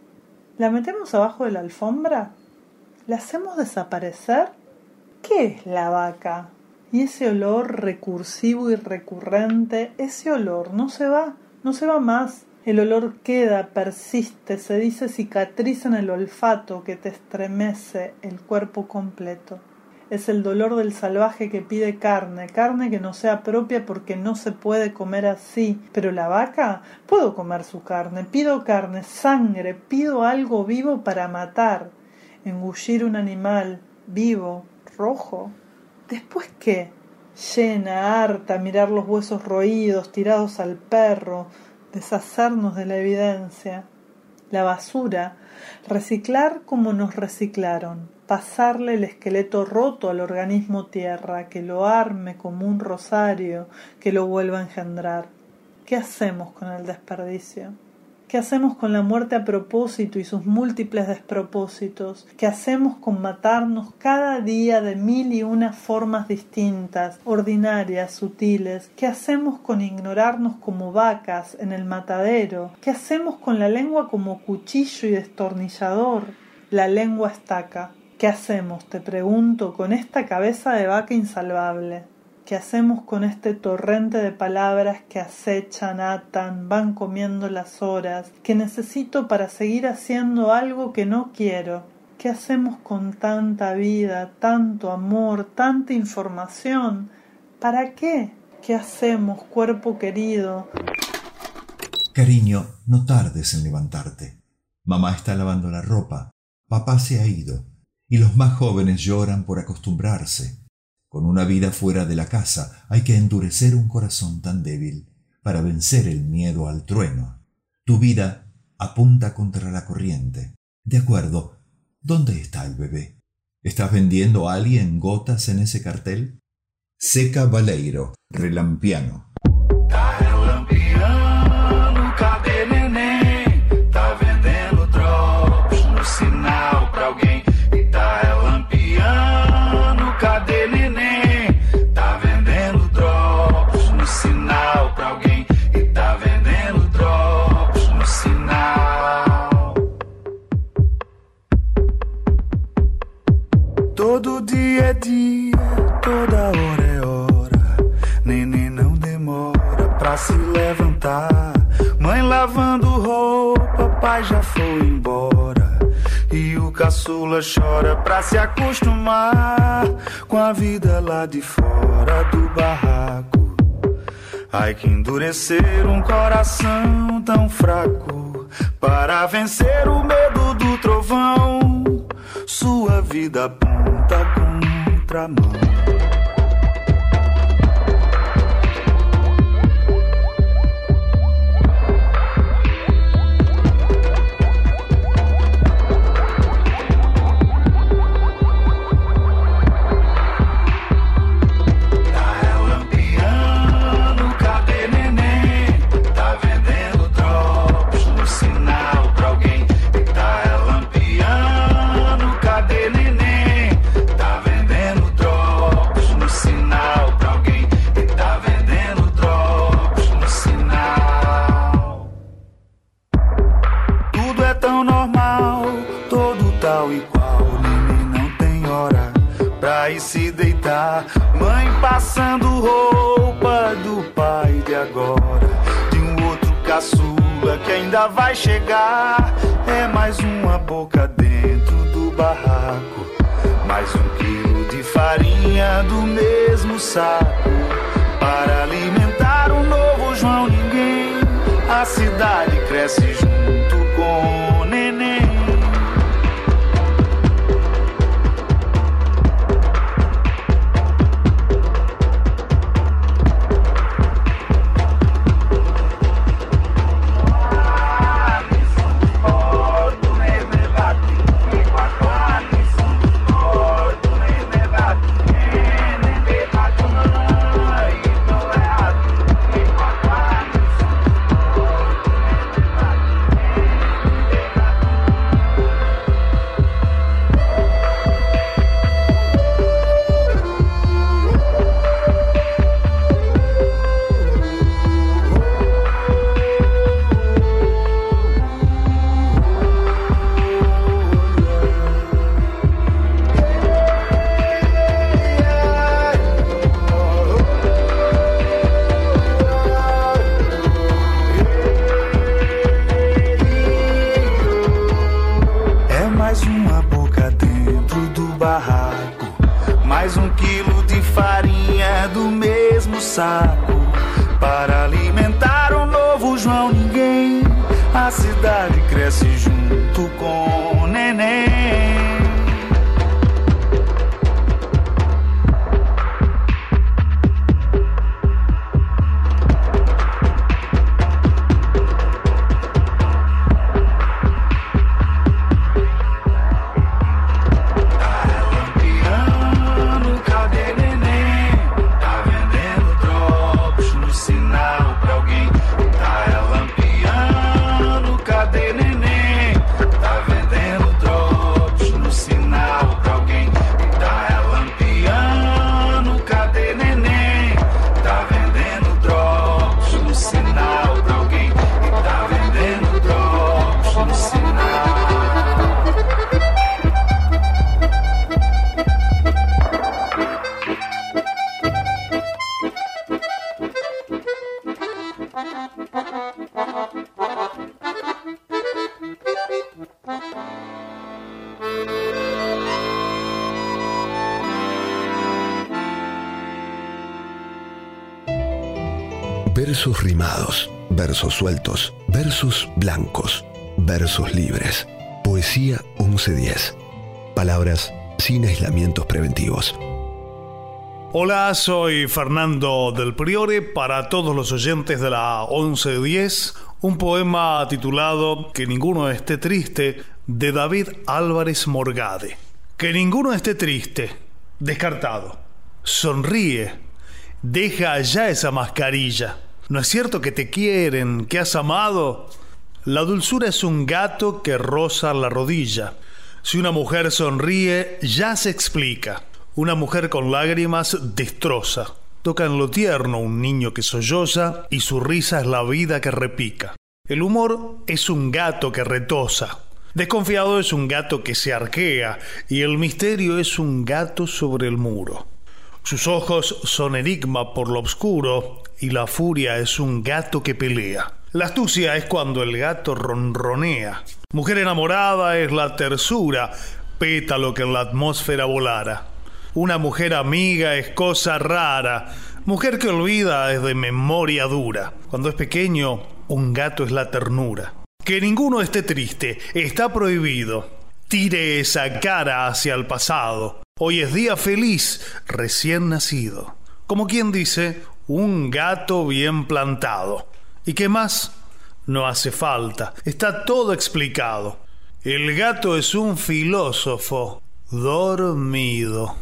¿La metemos abajo de la alfombra? ¿La hacemos desaparecer? ¿Qué es la vaca? Y ese olor recursivo y recurrente, ese olor no se va, no se va más. El olor queda, persiste, se dice cicatriz en el olfato que te estremece el cuerpo completo es el dolor del salvaje que pide carne, carne que no sea propia porque no se puede comer así. Pero la vaca, puedo comer su carne, pido carne, sangre, pido algo vivo para matar, engullir un animal vivo, rojo. ¿Después qué? Llena, harta, mirar los huesos roídos, tirados al perro, deshacernos de la evidencia. La basura, reciclar como nos reciclaron, pasarle el esqueleto roto al organismo tierra, que lo arme como un rosario, que lo vuelva a engendrar. ¿Qué hacemos con el desperdicio? ¿Qué hacemos con la muerte a propósito y sus múltiples despropósitos? ¿Qué hacemos con matarnos cada día de mil y una formas distintas, ordinarias, sutiles? ¿Qué hacemos con ignorarnos como vacas en el matadero? ¿Qué hacemos con la lengua como cuchillo y destornillador? La lengua estaca. ¿Qué hacemos, te pregunto, con esta cabeza de vaca insalvable? ¿Qué hacemos con este torrente de palabras que acechan, atan, van comiendo las horas, que necesito para seguir haciendo algo que no quiero? ¿Qué hacemos con tanta vida, tanto amor, tanta información? ¿Para qué? ¿Qué hacemos, cuerpo querido? Cariño, no tardes en levantarte. Mamá está lavando la ropa. Papá se ha ido y los más jóvenes lloran por acostumbrarse. Con una vida fuera de la casa hay que endurecer un corazón tan débil para vencer el miedo al trueno. Tu vida apunta contra la corriente. De acuerdo, ¿dónde está el bebé? ¿Estás vendiendo a alguien gotas en ese cartel? Seca Baleiro, relampiano. Pai já foi embora. E o caçula chora pra se acostumar com a vida lá de fora do barraco. Ai que endurecer um coração tão fraco para vencer o medo do trovão. Sua vida aponta contra ainda vai chegar. É mais uma boca dentro do barraco. Mais um quilo de farinha do mesmo saco. Para alimentar o novo João Ninguém. A cidade cresce junto com saco versos sueltos, versos blancos, versos libres. Poesía 1110. Palabras sin aislamientos preventivos. Hola, soy Fernando del Priore. Para todos los oyentes de la 1110, un poema titulado Que ninguno esté triste, de David Álvarez Morgade. Que ninguno esté triste, descartado. Sonríe, deja allá esa mascarilla. ¿No es cierto que te quieren, que has amado? La dulzura es un gato que roza la rodilla. Si una mujer sonríe, ya se explica. Una mujer con lágrimas destroza. Toca en lo tierno un niño que solloza y su risa es la vida que repica. El humor es un gato que retosa. Desconfiado es un gato que se arquea y el misterio es un gato sobre el muro. Sus ojos son enigma por lo oscuro y la furia es un gato que pelea. La astucia es cuando el gato ronronea. Mujer enamorada es la tersura, pétalo que en la atmósfera volara. Una mujer amiga es cosa rara. Mujer que olvida es de memoria dura. Cuando es pequeño, un gato es la ternura. Que ninguno esté triste, está prohibido. Tire esa cara hacia el pasado. Hoy es día feliz, recién nacido. Como quien dice, un gato bien plantado. ¿Y qué más? No hace falta, está todo explicado. El gato es un filósofo dormido.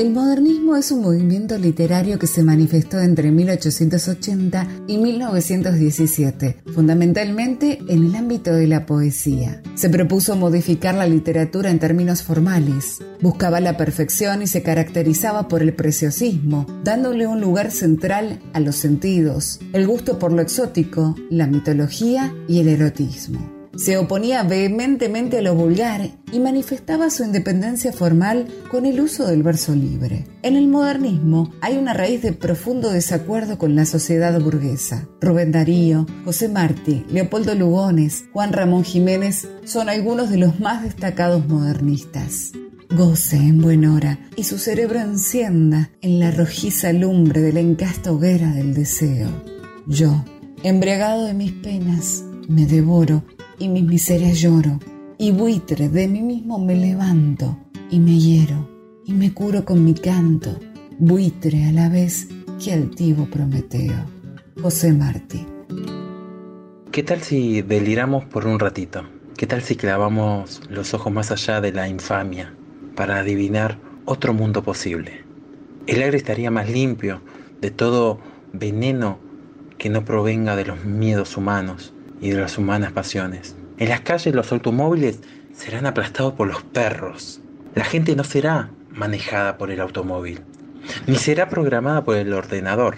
El modernismo es un movimiento literario que se manifestó entre 1880 y 1917, fundamentalmente en el ámbito de la poesía. Se propuso modificar la literatura en términos formales, buscaba la perfección y se caracterizaba por el preciosismo, dándole un lugar central a los sentidos, el gusto por lo exótico, la mitología y el erotismo. Se oponía vehementemente a lo vulgar y manifestaba su independencia formal con el uso del verso libre. En el modernismo hay una raíz de profundo desacuerdo con la sociedad burguesa. Rubén Darío, José Martí, Leopoldo Lugones, Juan Ramón Jiménez son algunos de los más destacados modernistas. Goce en buen hora y su cerebro encienda en la rojiza lumbre de la encasta hoguera del deseo. Yo, embriagado de mis penas, me devoro y mis miserias lloro, y buitre de mí mismo me levanto, y me hiero, y me curo con mi canto, buitre a la vez que altivo Prometeo. José Martí. ¿Qué tal si deliramos por un ratito? ¿Qué tal si clavamos los ojos más allá de la infamia para adivinar otro mundo posible? El aire estaría más limpio de todo veneno que no provenga de los miedos humanos y de las humanas pasiones. En las calles los automóviles serán aplastados por los perros. La gente no será manejada por el automóvil, ni será programada por el ordenador,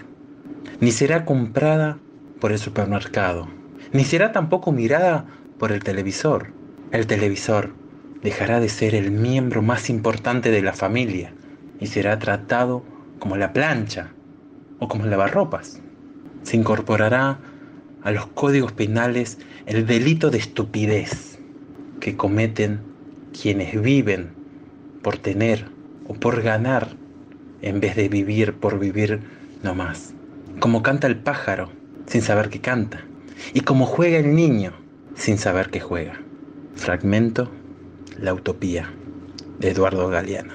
ni será comprada por el supermercado, ni será tampoco mirada por el televisor. El televisor dejará de ser el miembro más importante de la familia y será tratado como la plancha o como el lavarropas. Se incorporará a los códigos penales el delito de estupidez que cometen quienes viven por tener o por ganar en vez de vivir por vivir no más. Como canta el pájaro sin saber que canta. Y como juega el niño sin saber que juega. Fragmento La Utopía de Eduardo Galeano.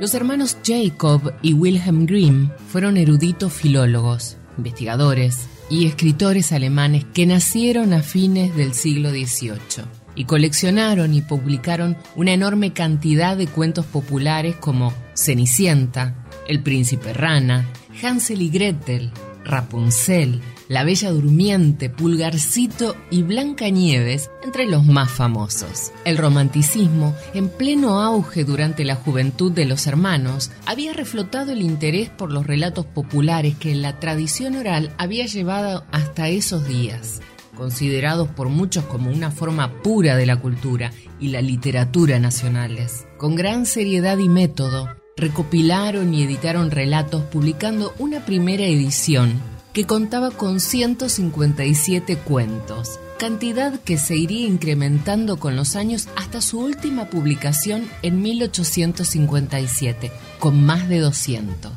Los hermanos Jacob y Wilhelm Grimm fueron eruditos filólogos, investigadores y escritores alemanes que nacieron a fines del siglo XVIII y coleccionaron y publicaron una enorme cantidad de cuentos populares como Cenicienta, El príncipe rana, Hansel y Gretel, Rapunzel, La Bella Durmiente, Pulgarcito y Blanca Nieves entre los más famosos. El romanticismo, en pleno auge durante la juventud de los hermanos, había reflotado el interés por los relatos populares que la tradición oral había llevado hasta esos días considerados por muchos como una forma pura de la cultura y la literatura nacionales. Con gran seriedad y método, recopilaron y editaron relatos publicando una primera edición que contaba con 157 cuentos, cantidad que se iría incrementando con los años hasta su última publicación en 1857, con más de 200.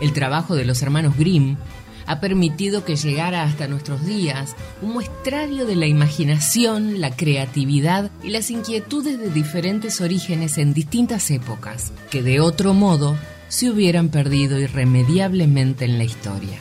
El trabajo de los hermanos Grimm ha permitido que llegara hasta nuestros días un muestrario de la imaginación, la creatividad y las inquietudes de diferentes orígenes en distintas épocas, que de otro modo se hubieran perdido irremediablemente en la historia.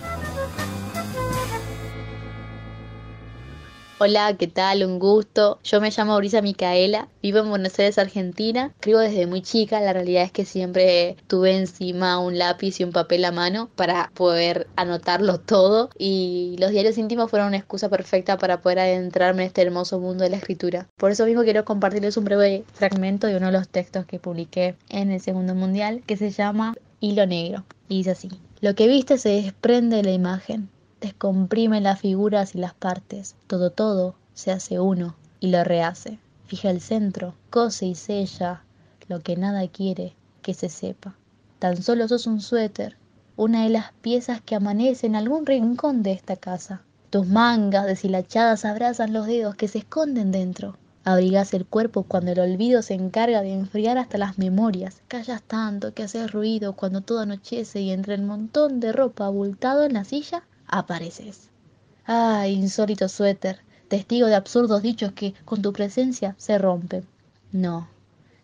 Hola, ¿qué tal? Un gusto. Yo me llamo Brisa Micaela, vivo en Buenos Aires, Argentina. Escribo desde muy chica, la realidad es que siempre tuve encima un lápiz y un papel a mano para poder anotarlo todo y los diarios íntimos fueron una excusa perfecta para poder adentrarme en este hermoso mundo de la escritura. Por eso mismo quiero compartirles un breve fragmento de uno de los textos que publiqué en el Segundo Mundial que se llama Hilo Negro y dice así. Lo que viste se desprende de la imagen descomprime las figuras y las partes, todo todo se hace uno y lo rehace. Fija el centro, cose y sella lo que nada quiere que se sepa. Tan solo sos un suéter, una de las piezas que amanece en algún rincón de esta casa. Tus mangas deshilachadas abrazan los dedos que se esconden dentro. Abrigas el cuerpo cuando el olvido se encarga de enfriar hasta las memorias. Callas tanto que haces ruido cuando todo anochece y entre el montón de ropa abultado en la silla apareces. Ay, insólito suéter, testigo de absurdos dichos que con tu presencia se rompen. No,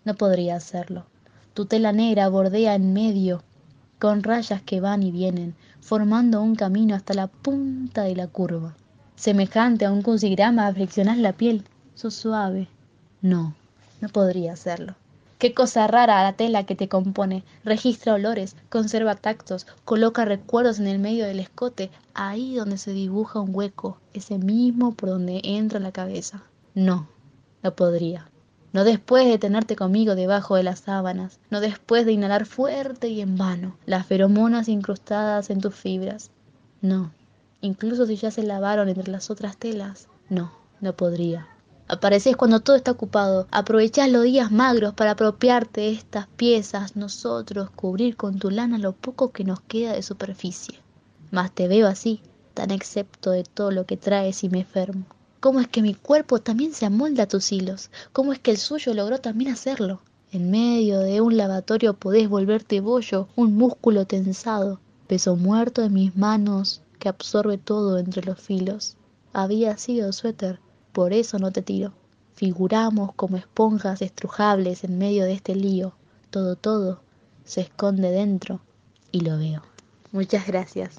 no podría hacerlo. Tu tela negra bordea en medio, con rayas que van y vienen, formando un camino hasta la punta de la curva. Semejante a un crucigrama friccionás la piel. Sos suave. No, no podría hacerlo. Qué cosa rara la tela que te compone. Registra olores, conserva tactos, coloca recuerdos en el medio del escote, ahí donde se dibuja un hueco, ese mismo por donde entra la cabeza. No, no podría. No después de tenerte conmigo debajo de las sábanas, no después de inhalar fuerte y en vano las feromonas incrustadas en tus fibras. No, incluso si ya se lavaron entre las otras telas, no, no podría. Apareces cuando todo está ocupado. Aprovechás los días magros para apropiarte estas piezas, nosotros, cubrir con tu lana lo poco que nos queda de superficie. Mas te veo así, tan excepto de todo lo que traes y me enfermo. ¿Cómo es que mi cuerpo también se amolda a tus hilos? ¿Cómo es que el suyo logró también hacerlo? En medio de un lavatorio podés volverte bollo, un músculo tensado, peso muerto de mis manos que absorbe todo entre los filos. Había sido suéter, por eso no te tiro. Figuramos como esponjas estrujables en medio de este lío. Todo, todo se esconde dentro y lo veo. Muchas gracias.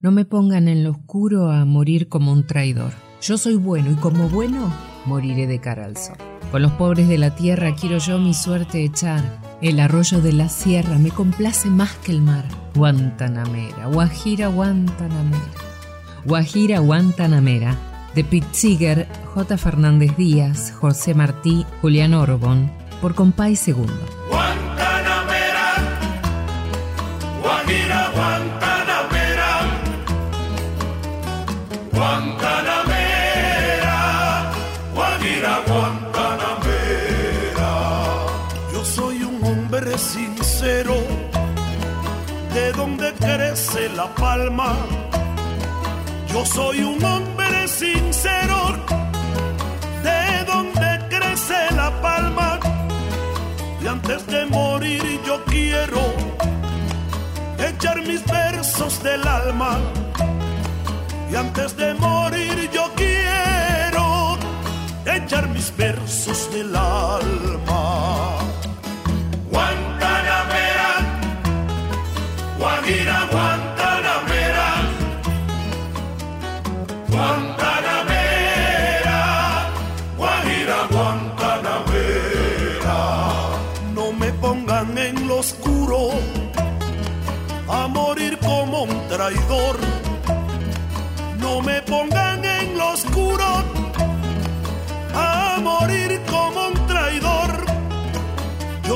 No me pongan en lo oscuro a morir como un traidor. Yo soy bueno y como bueno moriré de cara al sol. Con los pobres de la tierra quiero yo mi suerte echar. El arroyo de la sierra me complace más que el mar. Guantanamera, Guajira Guantanamera. Guajira Guantanamera de Pete J. Fernández Díaz, José Martí, Julián Orbón, por Compay Segundo. Guantanamera, Guajira, Guantanamera, Guantanamera, Guajira, Guantanamera. Yo soy un hombre sincero, de donde crece la palma. Yo soy un hombre sincero, de donde crece la palma antes de morir yo quiero echar mis versos del alma. Y antes de morir yo quiero echar mis versos del alma. Guantanamera, Guajira, Guantanamera,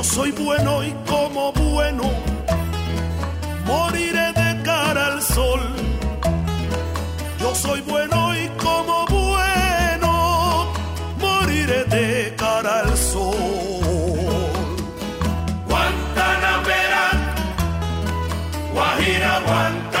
Yo soy bueno y como bueno moriré de cara al sol. Yo soy bueno y como bueno moriré de cara al sol. Guantanamera, Guajira, Guantanamera,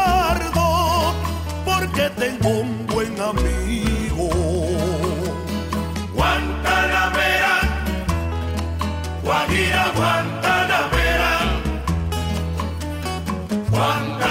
tengo un buen amigo. Guantanamera, Guajira, Guantanamera, Guantanamera,